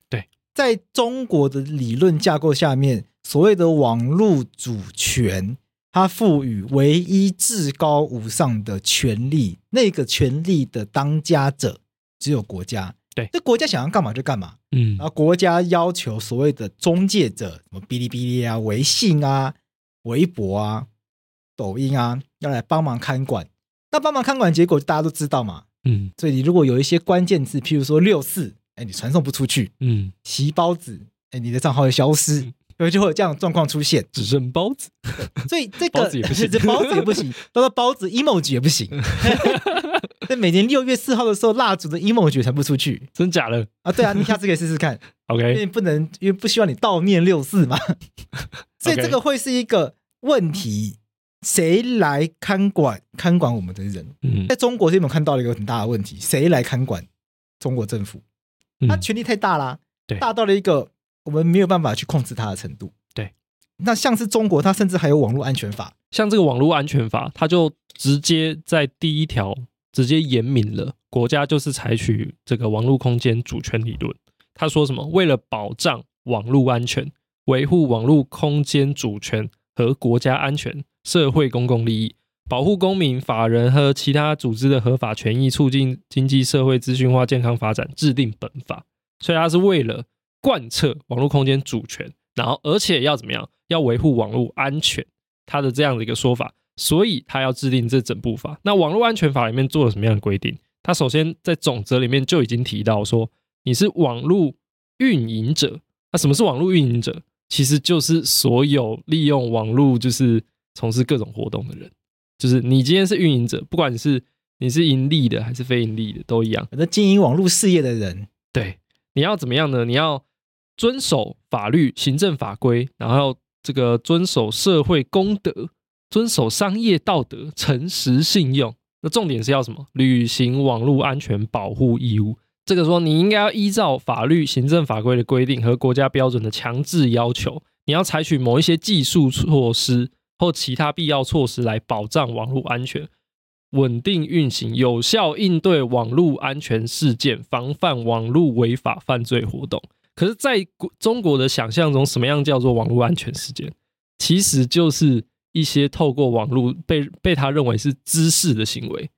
D: 对，
A: 在中国的理论架构下面，所谓的网络主权，它赋予唯一至高无上的权利，那个权利的当家者只有国家，
D: 对，
A: 这国家想要干嘛就干嘛。
D: 嗯，
A: 然后国家要求所谓的中介者，什么哔哩哔哩啊、微信啊、微博啊、抖音啊，要来帮忙看管。那帮忙看管结果大家都知道嘛。
D: 嗯，
A: 所以你如果有一些关键字，譬如说六四，哎，你传送不出去。
D: 嗯，
A: 席包子，哎，你的账号会消失。嗯所以就会有这样的状况出现，
D: 只剩包子，
A: 所以这个 [LAUGHS]
D: 包子也不行，[LAUGHS]
A: 这包子也不行，到了包子 emoji 也不行。[LAUGHS] 在每年六月四号的时候，蜡烛的 emoji 传不出去，
D: 真假的
A: 啊？对啊，你下次可以试试看。
D: OK，
A: 因为不能，因为不希望你悼念六四嘛。所以这个会是一个问题，谁来看管看管我们的人？
D: 嗯，
A: 在中国这边看到了一个很大的问题，谁来看管中国政府？他权力太大啦，
D: 对，
A: 大到了一个。我们没有办法去控制它的程度。
D: 对，
A: 那像是中国，它甚至还有网络安全法。
D: 像这个网络安全法，它就直接在第一条直接严明了，国家就是采取这个网络空间主权理论。他说什么？为了保障网络安全，维护网络空间主权和国家安全、社会公共利益，保护公民、法人和其他组织的合法权益，促进经济社会资讯化健康发展，制定本法。所以它是为了。贯彻网络空间主权，然后而且要怎么样？要维护网络安全，他的这样的一个说法，所以他要制定这整部法。那网络安全法里面做了什么样的规定？他首先在总则里面就已经提到说，你是网络运营者。那什么是网络运营者？其实就是所有利用网络就是从事各种活动的人，就是你今天是运营者，不管你是你是盈利的还是非盈利的都一
A: 样，那经营网络事业的人，
D: 对，你要怎么样呢？你要。遵守法律、行政法规，然后这个遵守社会公德，遵守商业道德，诚实信用。那重点是要什么？履行网络安全保护义务。这个说你应该要依照法律、行政法规的规定和国家标准的强制要求，你要采取某一些技术措施或其他必要措施来保障网络安全，稳定运行，有效应对网络安全事件，防范网络违法犯罪活动。可是，在中国的想象中，什么样叫做网络安全事件？其实就是一些透过网络被被他认为是滋事的行为，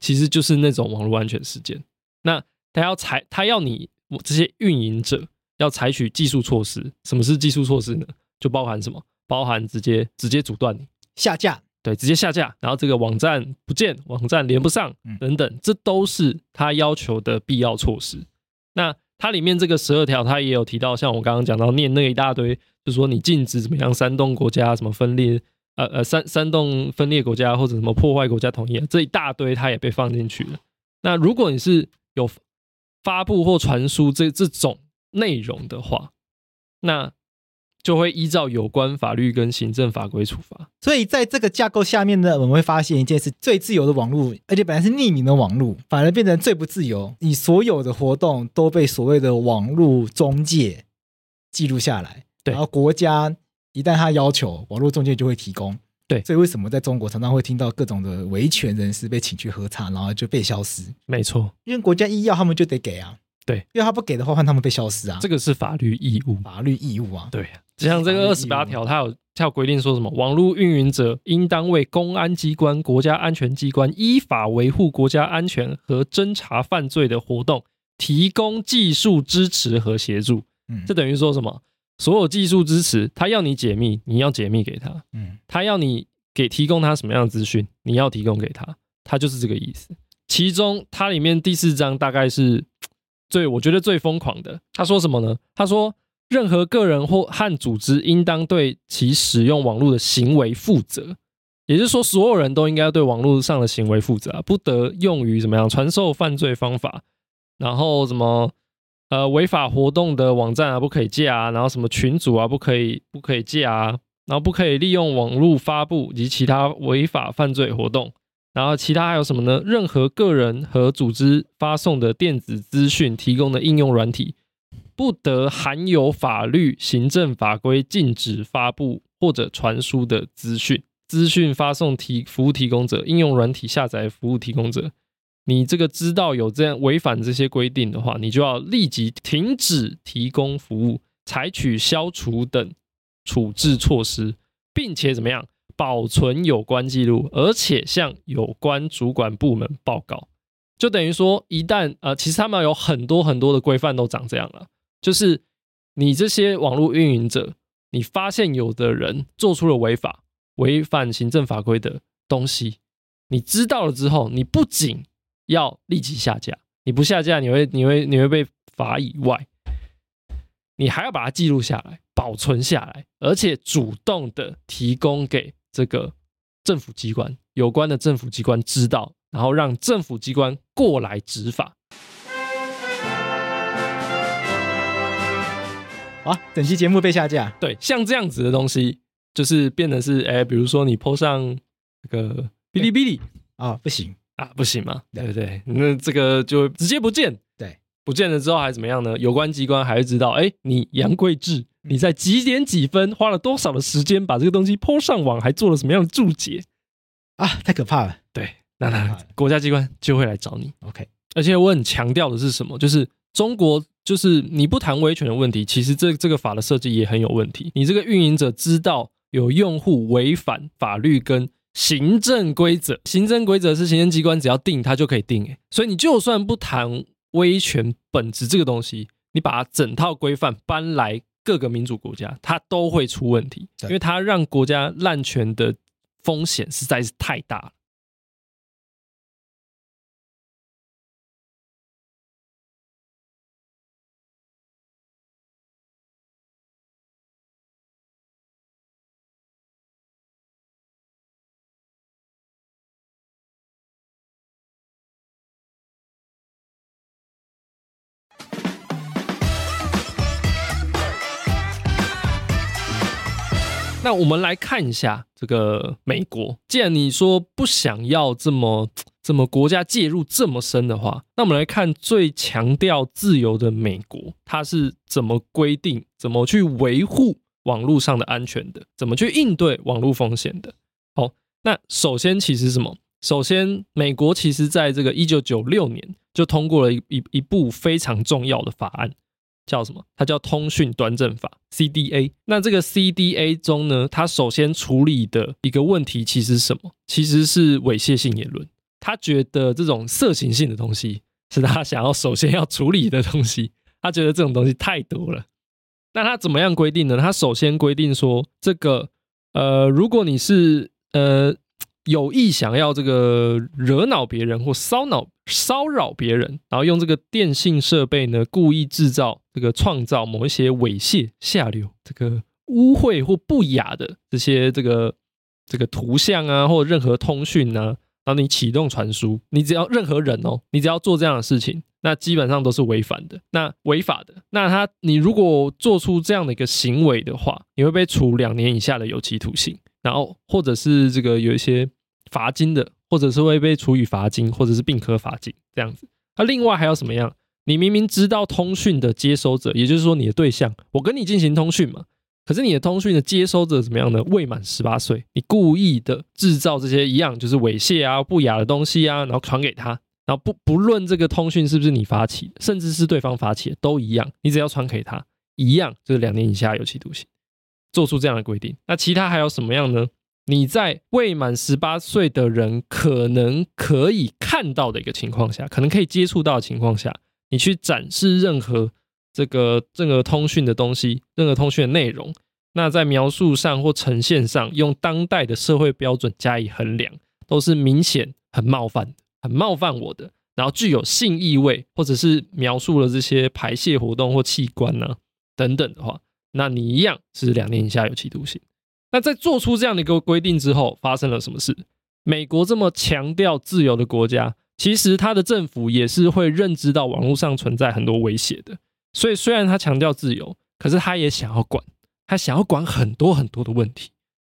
D: 其实就是那种网络安全事件。那他要采，他要你这些运营者要采取技术措施。什么是技术措施呢？就包含什么？包含直接直接阻断你
A: 下架，
D: 对，直接下架，然后这个网站不见，网站连不上等等，这都是他要求的必要措施。那它里面这个十二条，它也有提到，像我刚刚讲到念那一大堆，就是说你禁止怎么样煽动国家什么分裂，呃呃煽煽动分裂国家或者什么破坏国家统一，这一大堆它也被放进去了。那如果你是有发布或传输这这种内容的话，那就会依照有关法律跟行政法规处罚。
A: 所以在这个架构下面呢，我们会发现一件事：最自由的网络，而且本来是匿名的网络，反而变成最不自由。你所有的活动都被所谓的网络中介记录下来，
D: 对。
A: 然后国家一旦他要求，网络中介就会提供。
D: 对。
A: 所以为什么在中国常常会听到各种的维权人士被请去喝茶，然后就被消失？
D: 没错，
A: 因为国家一要，他们就得给啊。
D: 对，
A: 因为他不给的话，换他们被消失啊。
D: 这个是法律义务，
A: 法律义务啊。
D: 对。就像这个二十八条，它有它有规定说什么？网络运营者应当为公安机关、国家安全机关依法维护国家安全和侦查犯罪的活动提供技术支持和协助。嗯，这等于说什么？所有技术支持，他要你解密，你要解密给他。嗯，他要你给提供他什么样的资讯，你要提供给他。他就是这个意思。其中，它里面第四章大概是最我觉得最疯狂的。他说什么呢？他说。任何个人或和组织应当对其使用网络的行为负责，也就是说，所有人都应该对网络上的行为负责，不得用于怎么样传授犯罪方法，然后什么呃违法活动的网站啊不可以借啊，然后什么群组啊不可以不可以借啊，然后不可以利用网络发布以及其他违法犯罪活动，然后其他还有什么呢？任何个人和组织发送的电子资讯提供的应用软体。不得含有法律、行政法规禁止发布或者传输的资讯。资讯发送提服务提供者、应用软体下载服务提供者，你这个知道有这样违反这些规定的话，你就要立即停止提供服务，采取消除等处置措施，并且怎么样保存有关记录，而且向有关主管部门报告。就等于说，一旦呃，其实他们有很多很多的规范都长这样了，就是你这些网络运营者，你发现有的人做出了违法、违反行政法规的东西，你知道了之后，你不仅要立即下架，你不下架，你会你会你会被罚以外，你还要把它记录下来、保存下来，而且主动的提供给这个政府机关、有关的政府机关知道。然后让政府机关过来执法。
A: 啊，整期节目被下架。
D: 对，像这样子的东西，就是变得是，哎，比如说你 po 上这个哔哩哔哩
A: 啊，不行
D: 啊，不行嘛，对不对？那这个就直接不见。
A: 对，不
D: 见了之后还怎么样呢？有关机关还会知道，哎，你杨贵智，你在几点几分花了多少的时间把这个东西 po 上网，还做了什么样的注解？
A: 啊，太可怕了。
D: 对。那那国家机关就会来找你
A: ，OK。
D: 而且我很强调的是什么？就是中国，就是你不谈维权的问题，其实这这个法的设计也很有问题。你这个运营者知道有用户违反法律跟行政规则，行政规则是行政机关只要定，它就可以定。诶，所以你就算不谈威权本质这个东西，你把整套规范搬来各个民主国家，它都会出问题，因为它让国家滥权的风险实在是太大了。那我们来看一下这个美国。既然你说不想要这么这么国家介入这么深的话，那我们来看最强调自由的美国，它是怎么规定、怎么去维护网络上的安全的，怎么去应对网络风险的。好，那首先其实什么？首先，美国其实在这个一九九六年就通过了一一一部非常重要的法案。叫什么？它叫通讯端正法 （CDA）。那这个 CDA 中呢，它首先处理的一个问题其实是什么？其实是猥亵性言论。他觉得这种色情性的东西是他想要首先要处理的东西。[LAUGHS] 他觉得这种东西太多了。那他怎么样规定呢？他首先规定说，这个呃，如果你是呃。有意想要这个惹恼别人或骚扰骚扰别人，然后用这个电信设备呢，故意制造这个创造某一些猥亵、下流、这个污秽或不雅的这些这个这个图像啊，或任何通讯啊，然后你启动传输，你只要任何人哦，你只要做这样的事情，那基本上都是违反的，那违法的。那他你如果做出这样的一个行为的话，你会被处两年以下的有期徒刑，然后或者是这个有一些。罚金的，或者是会被处以罚金，或者是并科罚金这样子。那另外还有什么样？你明明知道通讯的接收者，也就是说你的对象，我跟你进行通讯嘛，可是你的通讯的接收者怎么样呢？未满十八岁，你故意的制造这些一样就是猥亵啊、不雅的东西啊，然后传给他，然后不不论这个通讯是不是你发起，甚至是对方发起的，都一样，你只要传给他，一样就是两年以下有期徒刑。做出这样的规定，那其他还有什么样呢？你在未满十八岁的人可能可以看到的一个情况下，可能可以接触到的情况下，你去展示任何这个任何通讯的东西，任何通讯的内容，那在描述上或呈现上，用当代的社会标准加以衡量，都是明显很冒犯，很冒犯我的，然后具有性意味，或者是描述了这些排泄活动或器官呢、等等的话，那你一样是两年以下有期徒刑。那在做出这样的一个规定之后，发生了什么事？美国这么强调自由的国家，其实它的政府也是会认知到网络上存在很多威胁的。所以虽然他强调自由，可是他也想要管，他想要管很多很多的问题。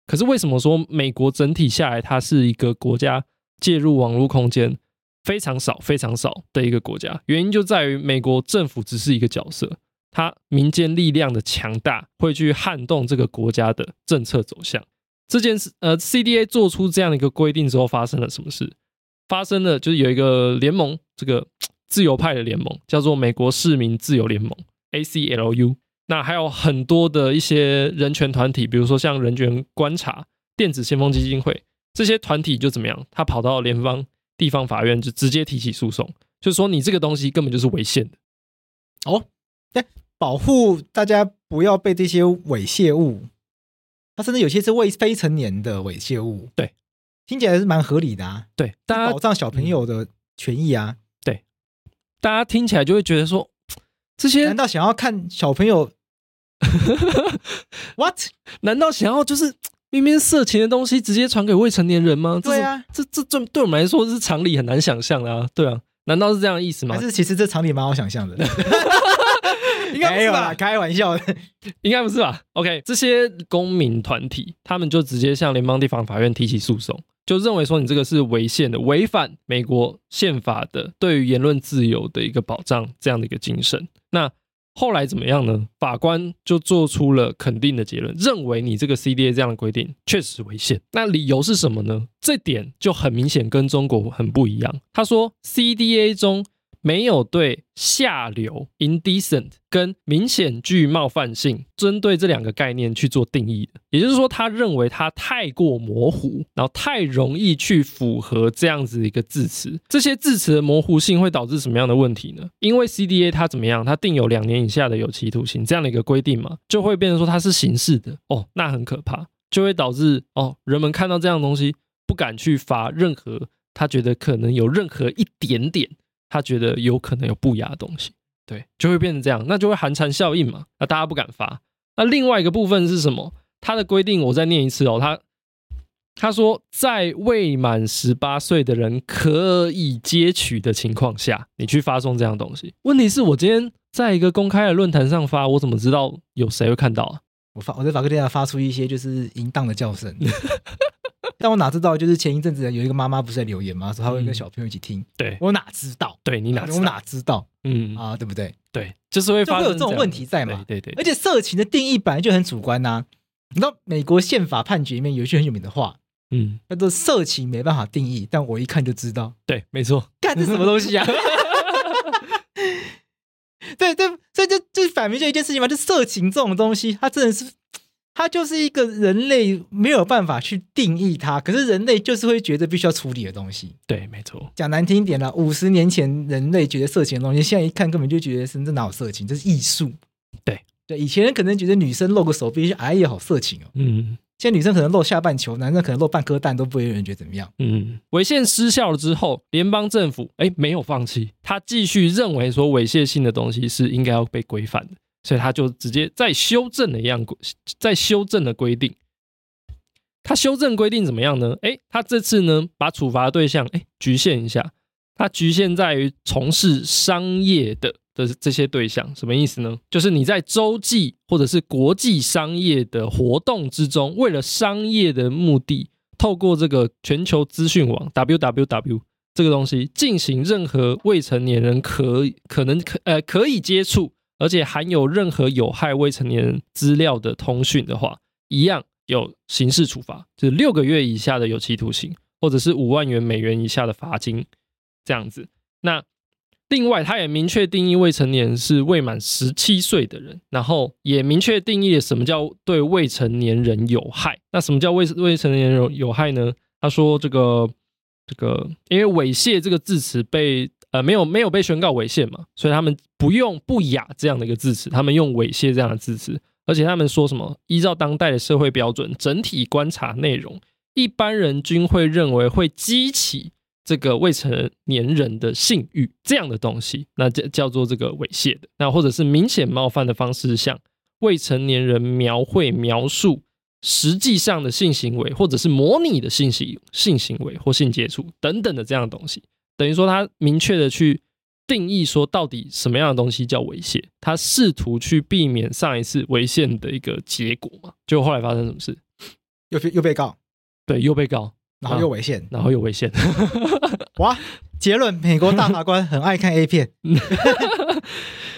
D: 可是为什么说美国整体下来，它是一个国家介入网络空间非常少、非常少的一个国家？原因就在于美国政府只是一个角色。他民间力量的强大会去撼动这个国家的政策走向。这件事，呃，CDA 做出这样的一个规定之后，发生了什么事？发生了就是有一个联盟，这个自由派的联盟叫做美国市民自由联盟 （ACLU）。那还有很多的一些人权团体，比如说像人权观察、电子先锋基金会这些团体就怎么样？他跑到联邦地方法院就直接提起诉讼，就说你这个东西根本就是违宪的。
A: 哦，对，保护大家不要被这些猥亵物，它甚至有些是未非成年的猥亵物。
D: 对，
A: 听起来是蛮合理的啊。
D: 对，大家
A: 保障小朋友的权益啊。
D: 对，大家听起来就会觉得说，这些
A: 难道想要看小朋友？[LAUGHS] What？
D: 难道想要就是明明色情的东西直接传给未成年人吗？
A: 对啊，
D: 这这这对我们来说是常理很难想象的啊。对啊。难道是这样的意思吗？
A: 还是其实这常理蛮好想象的？[LAUGHS] [LAUGHS] 应该没有啦，开玩笑的，
D: 应该不是吧？OK，这些公民团体他们就直接向联邦地方法院提起诉讼，就认为说你这个是违宪的，违反美国宪法的对于言论自由的一个保障这样的一个精神。那后来怎么样呢？法官就做出了肯定的结论，认为你这个 CDA 这样的规定确实违宪。那理由是什么呢？这点就很明显跟中国很不一样。他说 CDA 中。没有对下流 （indecent） 跟明显具冒犯性，针对这两个概念去做定义的。也就是说，他认为它太过模糊，然后太容易去符合这样子一个字词。这些字词的模糊性会导致什么样的问题呢？因为 CDA 它怎么样？它定有两年以下的有期徒刑这样的一个规定嘛，就会变成说它是刑事的哦，那很可怕，就会导致哦，人们看到这样的东西不敢去发任何他觉得可能有任何一点点。他觉得有可能有不雅的东西，对，就会变成这样，那就会寒蝉效应嘛，那大家不敢发。那另外一个部分是什么？他的规定我再念一次哦，他他说，在未满十八岁的人可以接取的情况下，你去发送这样东西。问题是我今天在一个公开的论坛上发，我怎么知道有谁会看到啊？
A: 我发我在法克电台发出一些就是淫荡的叫声。[LAUGHS] 但我哪知道，就是前一阵子有一个妈妈不是在留言吗？说她会跟小朋友一起听。
D: 对，
A: 我哪知道？
D: 对你哪？
A: 我哪知道？
D: 嗯
A: 啊，对不对？
D: 对，就是会发
A: 会有这种问题在嘛？
D: 对对。
A: 而且色情的定义本来就很主观呐。你知道美国宪法判决里面有一句很有名的话，嗯，叫做“色情没办法定义，但我一看就知道”。
D: 对，没错。
A: 干这什么东西啊？[LAUGHS] 对对，所以就就反明就一件事情嘛，就色情这种东西，它真的是。它就是一个人类没有办法去定义它，可是人类就是会觉得必须要处理的东西。
D: 对，没错。讲
A: 难听一点啦，五十年前人类觉得色情的东西，现在一看根本就觉得深圳哪有色情，这是艺术。
D: 对
A: 对，以前人可能觉得女生露个手臂，哎呀好色情哦。嗯。现在女生可能露下半球，男生可能露半颗蛋，都不会有人觉得怎么样。
D: 嗯。违宪失效了之后，联邦政府哎没有放弃，他继续认为说猥亵性的东西是应该要被规范的。所以他就直接再修正了一样，再修正了规定。他修正规定怎么样呢？诶，他这次呢，把处罚对象诶局限一下，他局限在于从事商业的的这些对象。什么意思呢？就是你在洲际或者是国际商业的活动之中，为了商业的目的，透过这个全球资讯网 （www） 这个东西进行任何未成年人可可能可呃可以接触。而且含有任何有害未成年人资料的通讯的话，一样有刑事处罚，就是六个月以下的有期徒刑，或者是五万元美元以下的罚金，这样子。那另外，他也明确定义未成年是未满十七岁的人，然后也明确定义什么叫对未成年人有害。那什么叫未未成年人有害呢？他说这个这个，因为猥亵这个字词被。呃，没有没有被宣告猥亵嘛，所以他们不用不雅这样的一个字词，他们用猥亵这样的字词，而且他们说什么？依照当代的社会标准，整体观察内容，一般人均会认为会激起这个未成年人的性欲这样的东西，那叫叫做这个猥亵的，那或者是明显冒犯的方式，向未成年人描绘描述实际上的性行为，或者是模拟的性行性行为或性接触等等的这样的东西。等于说，他明确的去定义说，到底什么样的东西叫猥亵？他试图去避免上一次违宪的一个结果嘛？就后来发生什么事？
A: 又又被告，
D: 对，又被告，
A: 然后又违宪，
D: 然后又违宪。
A: 哇！结论：美国大法官很爱看 A 片。[LAUGHS]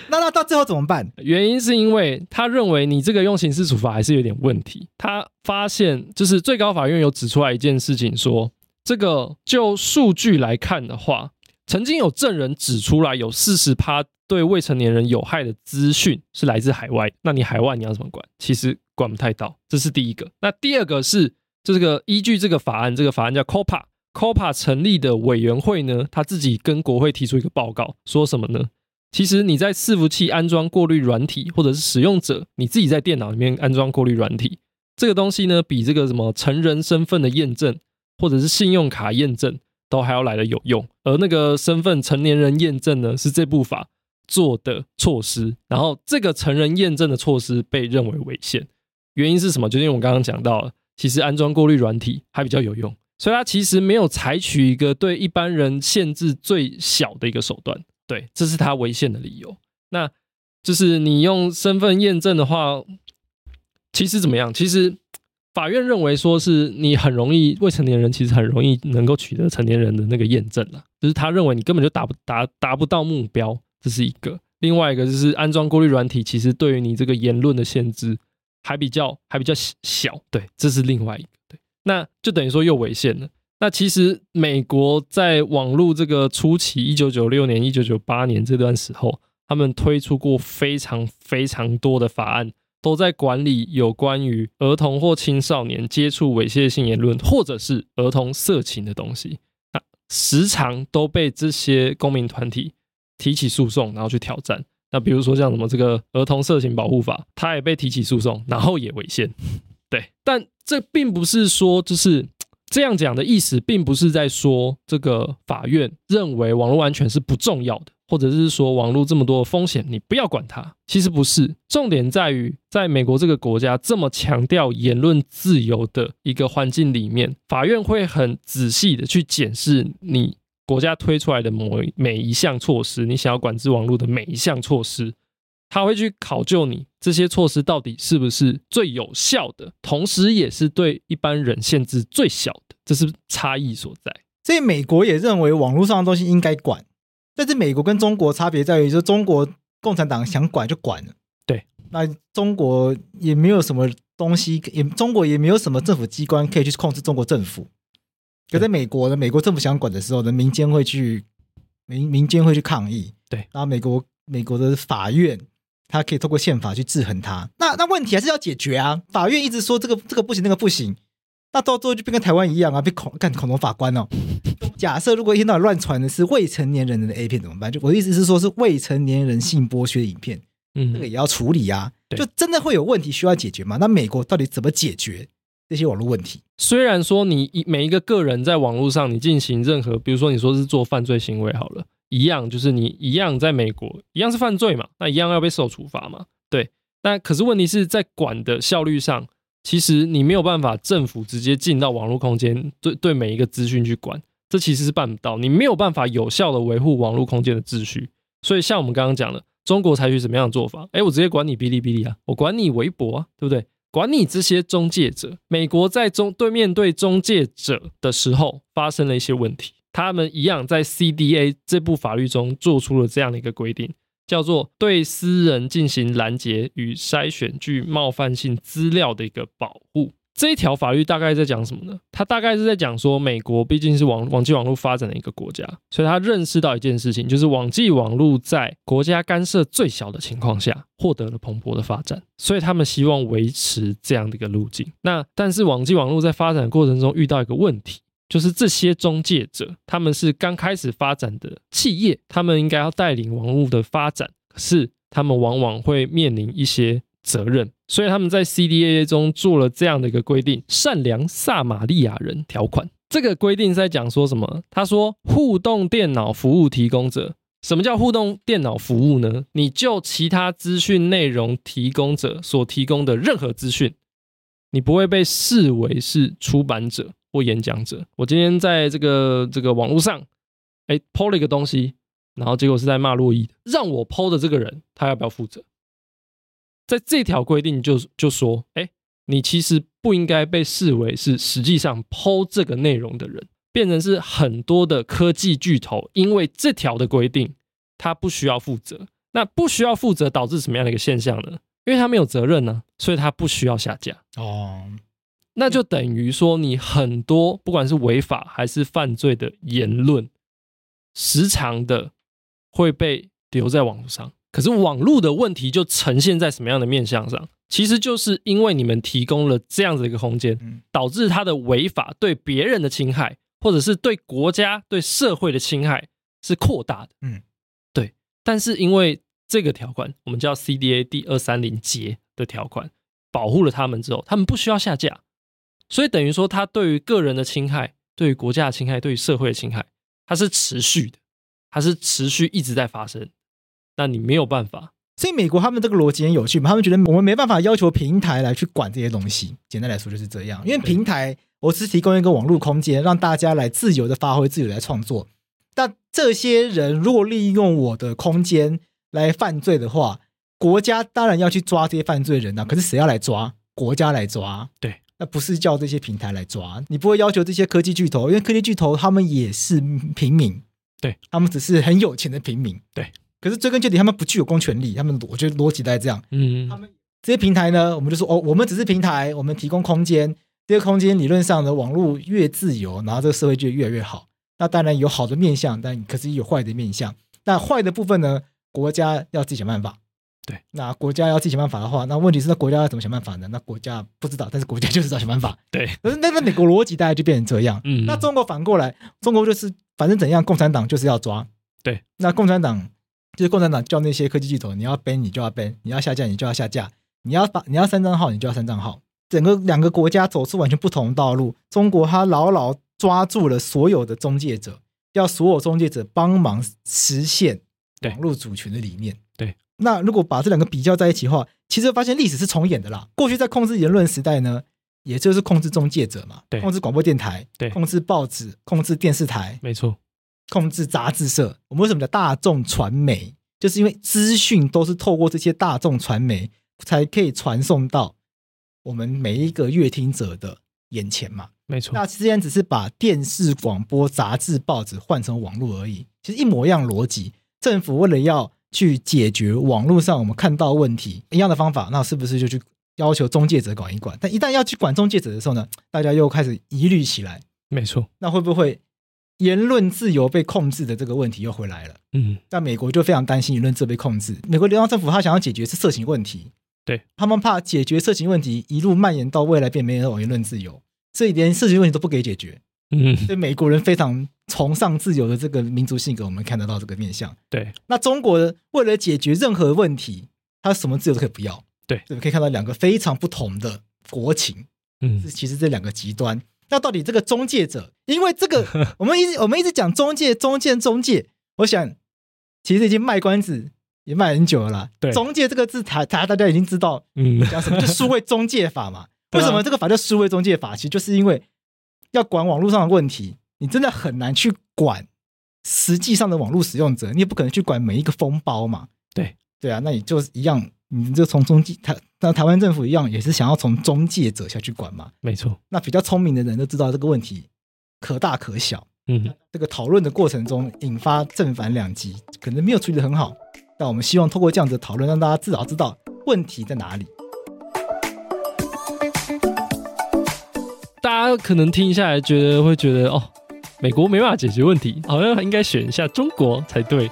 A: 那那到最后怎么办？[LAUGHS]
D: 原因是因为他认为你这个用刑事处罚还是有点问题。他发现，就是最高法院有指出来一件事情，说。这个就数据来看的话，曾经有证人指出来有四十趴对未成年人有害的资讯是来自海外。那你海外你要怎么管？其实管不太到，这是第一个。那第二个是，这个依据这个法案，这个法案叫 COPA，COPA 成立的委员会呢，他自己跟国会提出一个报告，说什么呢？其实你在伺服器安装过滤软体，或者是使用者你自己在电脑里面安装过滤软体，这个东西呢，比这个什么成人身份的验证，或者是信用卡验证都还要来的有用。而那个身份成年人验证呢，是这部法做的措施，然后这个成人验证的措施被认为违宪。原因是什么？就是因为我刚刚讲到了，其实安装过滤软体还比较有用，所以它其实没有采取一个对一般人限制最小的一个手段。对，这是他违宪的理由。那就是你用身份验证的话，其实怎么样？其实法院认为说是你很容易，未成年人其实很容易能够取得成年人的那个验证了。就是他认为你根本就达不达达不到目标，这是一个。另外一个就是安装过滤软体，其实对于你这个言论的限制还比较还比较小。对，这是另外一个。对，那就等于说又违宪了。那其实美国在网络这个初期，一九九六年、一九九八年这段时候，他们推出过非常非常多的法案，都在管理有关于儿童或青少年接触猥亵性言论，或者是儿童色情的东西。那时常都被这些公民团体提起诉讼，然后去挑战。那比如说像什么这个儿童色情保护法，它也被提起诉讼，然后也违宪。[LAUGHS] 对，但这并不是说就是。这样讲的意思，并不是在说这个法院认为网络安全是不重要的，或者是说网络这么多的风险，你不要管它。其实不是，重点在于，在美国这个国家这么强调言论自由的一个环境里面，法院会很仔细的去检视你国家推出来的每每一项措施，你想要管制网络的每一项措施。他会去考究你这些措施到底是不是最有效的，同时也是对一般人限制最小的，这是差异所在。
A: 所以美国也认为网络上的东西应该管，但是美国跟中国差别在于，说中国共产党想管就管了，
D: 对，
A: 那中国也没有什么东西，也中国也没有什么政府机关可以去控制中国政府。可在美国呢，美国政府想管的时候呢，民间会去民民间会去抗议，
D: 对，
A: 然后美国美国的法院。他可以透过宪法去制衡他，那那问题还是要解决啊！法院一直说这个这个不行，那个不行，那到最后就变跟台湾一样啊，被恐干恐龙法官哦。[LAUGHS] 假设如果一天到晚乱传的是未成年人的 A 片怎么办？就我的意思是说，是未成年人性剥削的影片，嗯，这个也要处理啊。就真的会有问题需要解决吗？那美国到底怎么解决这些网络问题？
D: 虽然说你每一个个人在网络上你进行任何，比如说你说是做犯罪行为好了。一样，就是你一样在美国，一样是犯罪嘛，那一样要被受处罚嘛，对。那可是问题是在管的效率上，其实你没有办法政府直接进到网络空间，对对每一个资讯去管，这其实是办不到，你没有办法有效的维护网络空间的秩序。所以像我们刚刚讲的，中国采取什么样的做法？哎，我直接管你哔哩哔哩啊，我管你微博啊，对不对？管你这些中介者。美国在中对面对中介者的时候，发生了一些问题。他们一样在 CDA 这部法律中做出了这样的一个规定，叫做对私人进行拦截与筛选具冒犯性资料的一个保护。这一条法律大概在讲什么呢？它大概是在讲说，美国毕竟是网网际网络发展的一个国家，所以他认识到一件事情，就是网际网络在国家干涉最小的情况下，获得了蓬勃的发展，所以他们希望维持这样的一个路径。那但是网际网络在发展过程中遇到一个问题。就是这些中介者，他们是刚开始发展的企业，他们应该要带领网络的发展，可是他们往往会面临一些责任，所以他们在 CDA 中做了这样的一个规定——善良撒玛利亚人条款。这个规定在讲说什么？他说，互动电脑服务提供者，什么叫互动电脑服务呢？你就其他资讯内容提供者所提供的任何资讯，你不会被视为是出版者。或演讲者，我今天在这个这个网络上，哎，po 了一个东西，然后结果是在骂洛伊的，让我 po 的这个人，他要不要负责？在这条规定就就说，哎，你其实不应该被视为是实际上 po 这个内容的人，变成是很多的科技巨头，因为这条的规定，他不需要负责。那不需要负责导致什么样的一个现象呢？因为他没有责任呢，所以他不需要下架。哦。那就等于说，你很多不管是违法还是犯罪的言论，时常的会被留在网络上。可是网络的问题就呈现在什么样的面向上？其实就是因为你们提供了这样子的一个空间，导致他的违法对别人的侵害或者是对国家、对社会的侵害是扩大的。
A: 嗯，
D: 对。但是因为这个条款，我们叫 CDA 第二三零节的条款，保护了他们之后，他们不需要下架，所以等于说，他对于个人的侵害、对于国家的侵害、对于社会的侵害，它是持续的，它是持续一直在发生。那你没有办法。
A: 所以美国他们这个逻辑很有趣嘛，他们觉得我们没办法要求平台来去管这些东西。简单来说就是这样，因为平台我是提供一个网络空间，让大家来自由的发挥、自由的来创作。但这些人如果利用我的空间来犯罪的话，国家当然要去抓这些犯罪人啊。可是谁要来抓？国家来抓。
D: 对，
A: 那不是叫这些平台来抓。你不会要求这些科技巨头，因为科技巨头他们也是平民，
D: 对，
A: 他们只是很有钱的平民，
D: 对。
A: 可是追根究底，他们不具有公权力。他们我觉得逻辑大概这样。
D: 嗯，
A: 他们这些平台呢，我们就说哦，我们只是平台，我们提供空间。这个空间理论上的网络越自由，然后这个社会就越来越好。那当然有好的面向，但可是也有坏的面向。那坏的部分呢，国家要自己想办法。
D: 对，
A: 那国家要自己想办法的话，那问题是那国家要怎么想办法呢？那国家不知道，但是国家就知道想办法。
D: 对，
A: 可是那那美国逻辑大概就变成这样。
D: 嗯，
A: 那中国反过来，中国就是反正怎样，共产党就是要抓。
D: 对，
A: 那共产党。就是共产党叫那些科技巨头，你要 ban 你就要 ban，你要下架你就要下架，你要把你要删账号你就要删账号。整个两个国家走出完全不同的道路。中国它牢牢抓住了所有的中介者，要所有中介者帮忙实现网络主权的理念。
D: 对，
A: 那如果把这两个比较在一起的话，其实发现历史是重演的啦。过去在控制言论时代呢，也就是控制中介者嘛，
D: 对，
A: 控制广播电台，
D: 对，
A: 控制报纸，控制电视台，
D: 没错。
A: 控制杂志社，我们为什么叫大众传媒？就是因为资讯都是透过这些大众传媒才可以传送到我们每一个阅听者的眼前嘛。
D: 没错。
A: 那之前只是把电视、广播、杂志、报纸换成网络而已，其实一模一样逻辑。政府为了要去解决网络上我们看到问题一样的方法，那是不是就去要求中介者管一管？但一旦要去管中介者的时候呢，大家又开始疑虑起来。
D: 没错。
A: 那会不会？言论自由被控制的这个问题又回来了。
D: 嗯，
A: 但美国就非常担心言论自由被控制。美国联邦政府他想要解决是色情问题，
D: 对，
A: 他们怕解决色情问题一路蔓延到未来变没有言论自由，所以连色情问题都不给解决。
D: 嗯，
A: 所以美国人非常崇尚自由的这个民族性格，我们看得到这个面相。
D: 对，
A: 那中国为了解决任何问题，他什么自由都可以不要。
D: 对，
A: 所以可以看到两个非常不同的国情。
D: 嗯，
A: 其实这两个极端。那到底这个中介者，因为这个 [LAUGHS] 我们一直我们一直讲中介中介中介，我想其实已经卖关子也卖很久了啦。
D: 对，
A: 中介这个字，台台大家已经知道，
D: 嗯，
A: 讲什么？就数位中介法嘛。[LAUGHS] 为什么这个法叫数位中介法？其实就是因为要管网络上的问题，你真的很难去管实际上的网络使用者，你也不可能去管每一个封包嘛。
D: 对，
A: 对啊，那你就一样。你就从中介台，那台湾政府一样，也是想要从中介者下去管嘛。
D: 没错。
A: 那比较聪明的人都知道这个问题可大可小。
D: 嗯，
A: 这个讨论的过程中引发正反两极，可能没有处理的很好。但我们希望通过这样子的讨论，让大家至少知道问题在哪里。
D: 大家可能听下来觉得会觉得哦，美国没办法解决问题，好像应该选一下中国才对。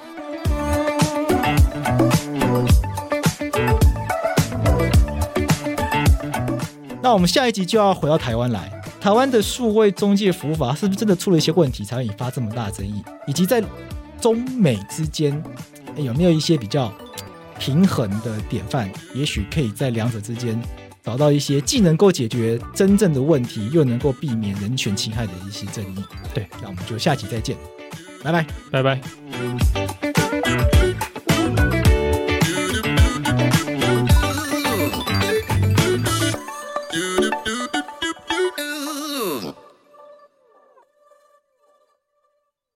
A: 那我们下一集就要回到台湾来，台湾的数位中介服务法是不是真的出了一些问题，才会引发这么大的争议？以及在中美之间有没有一些比较平衡的典范？也许可以在两者之间找到一些既能够解决真正的问题，又能够避免人权侵害的一些争议。
D: 对，
A: 那我们就下期再见，拜拜，
D: 拜拜。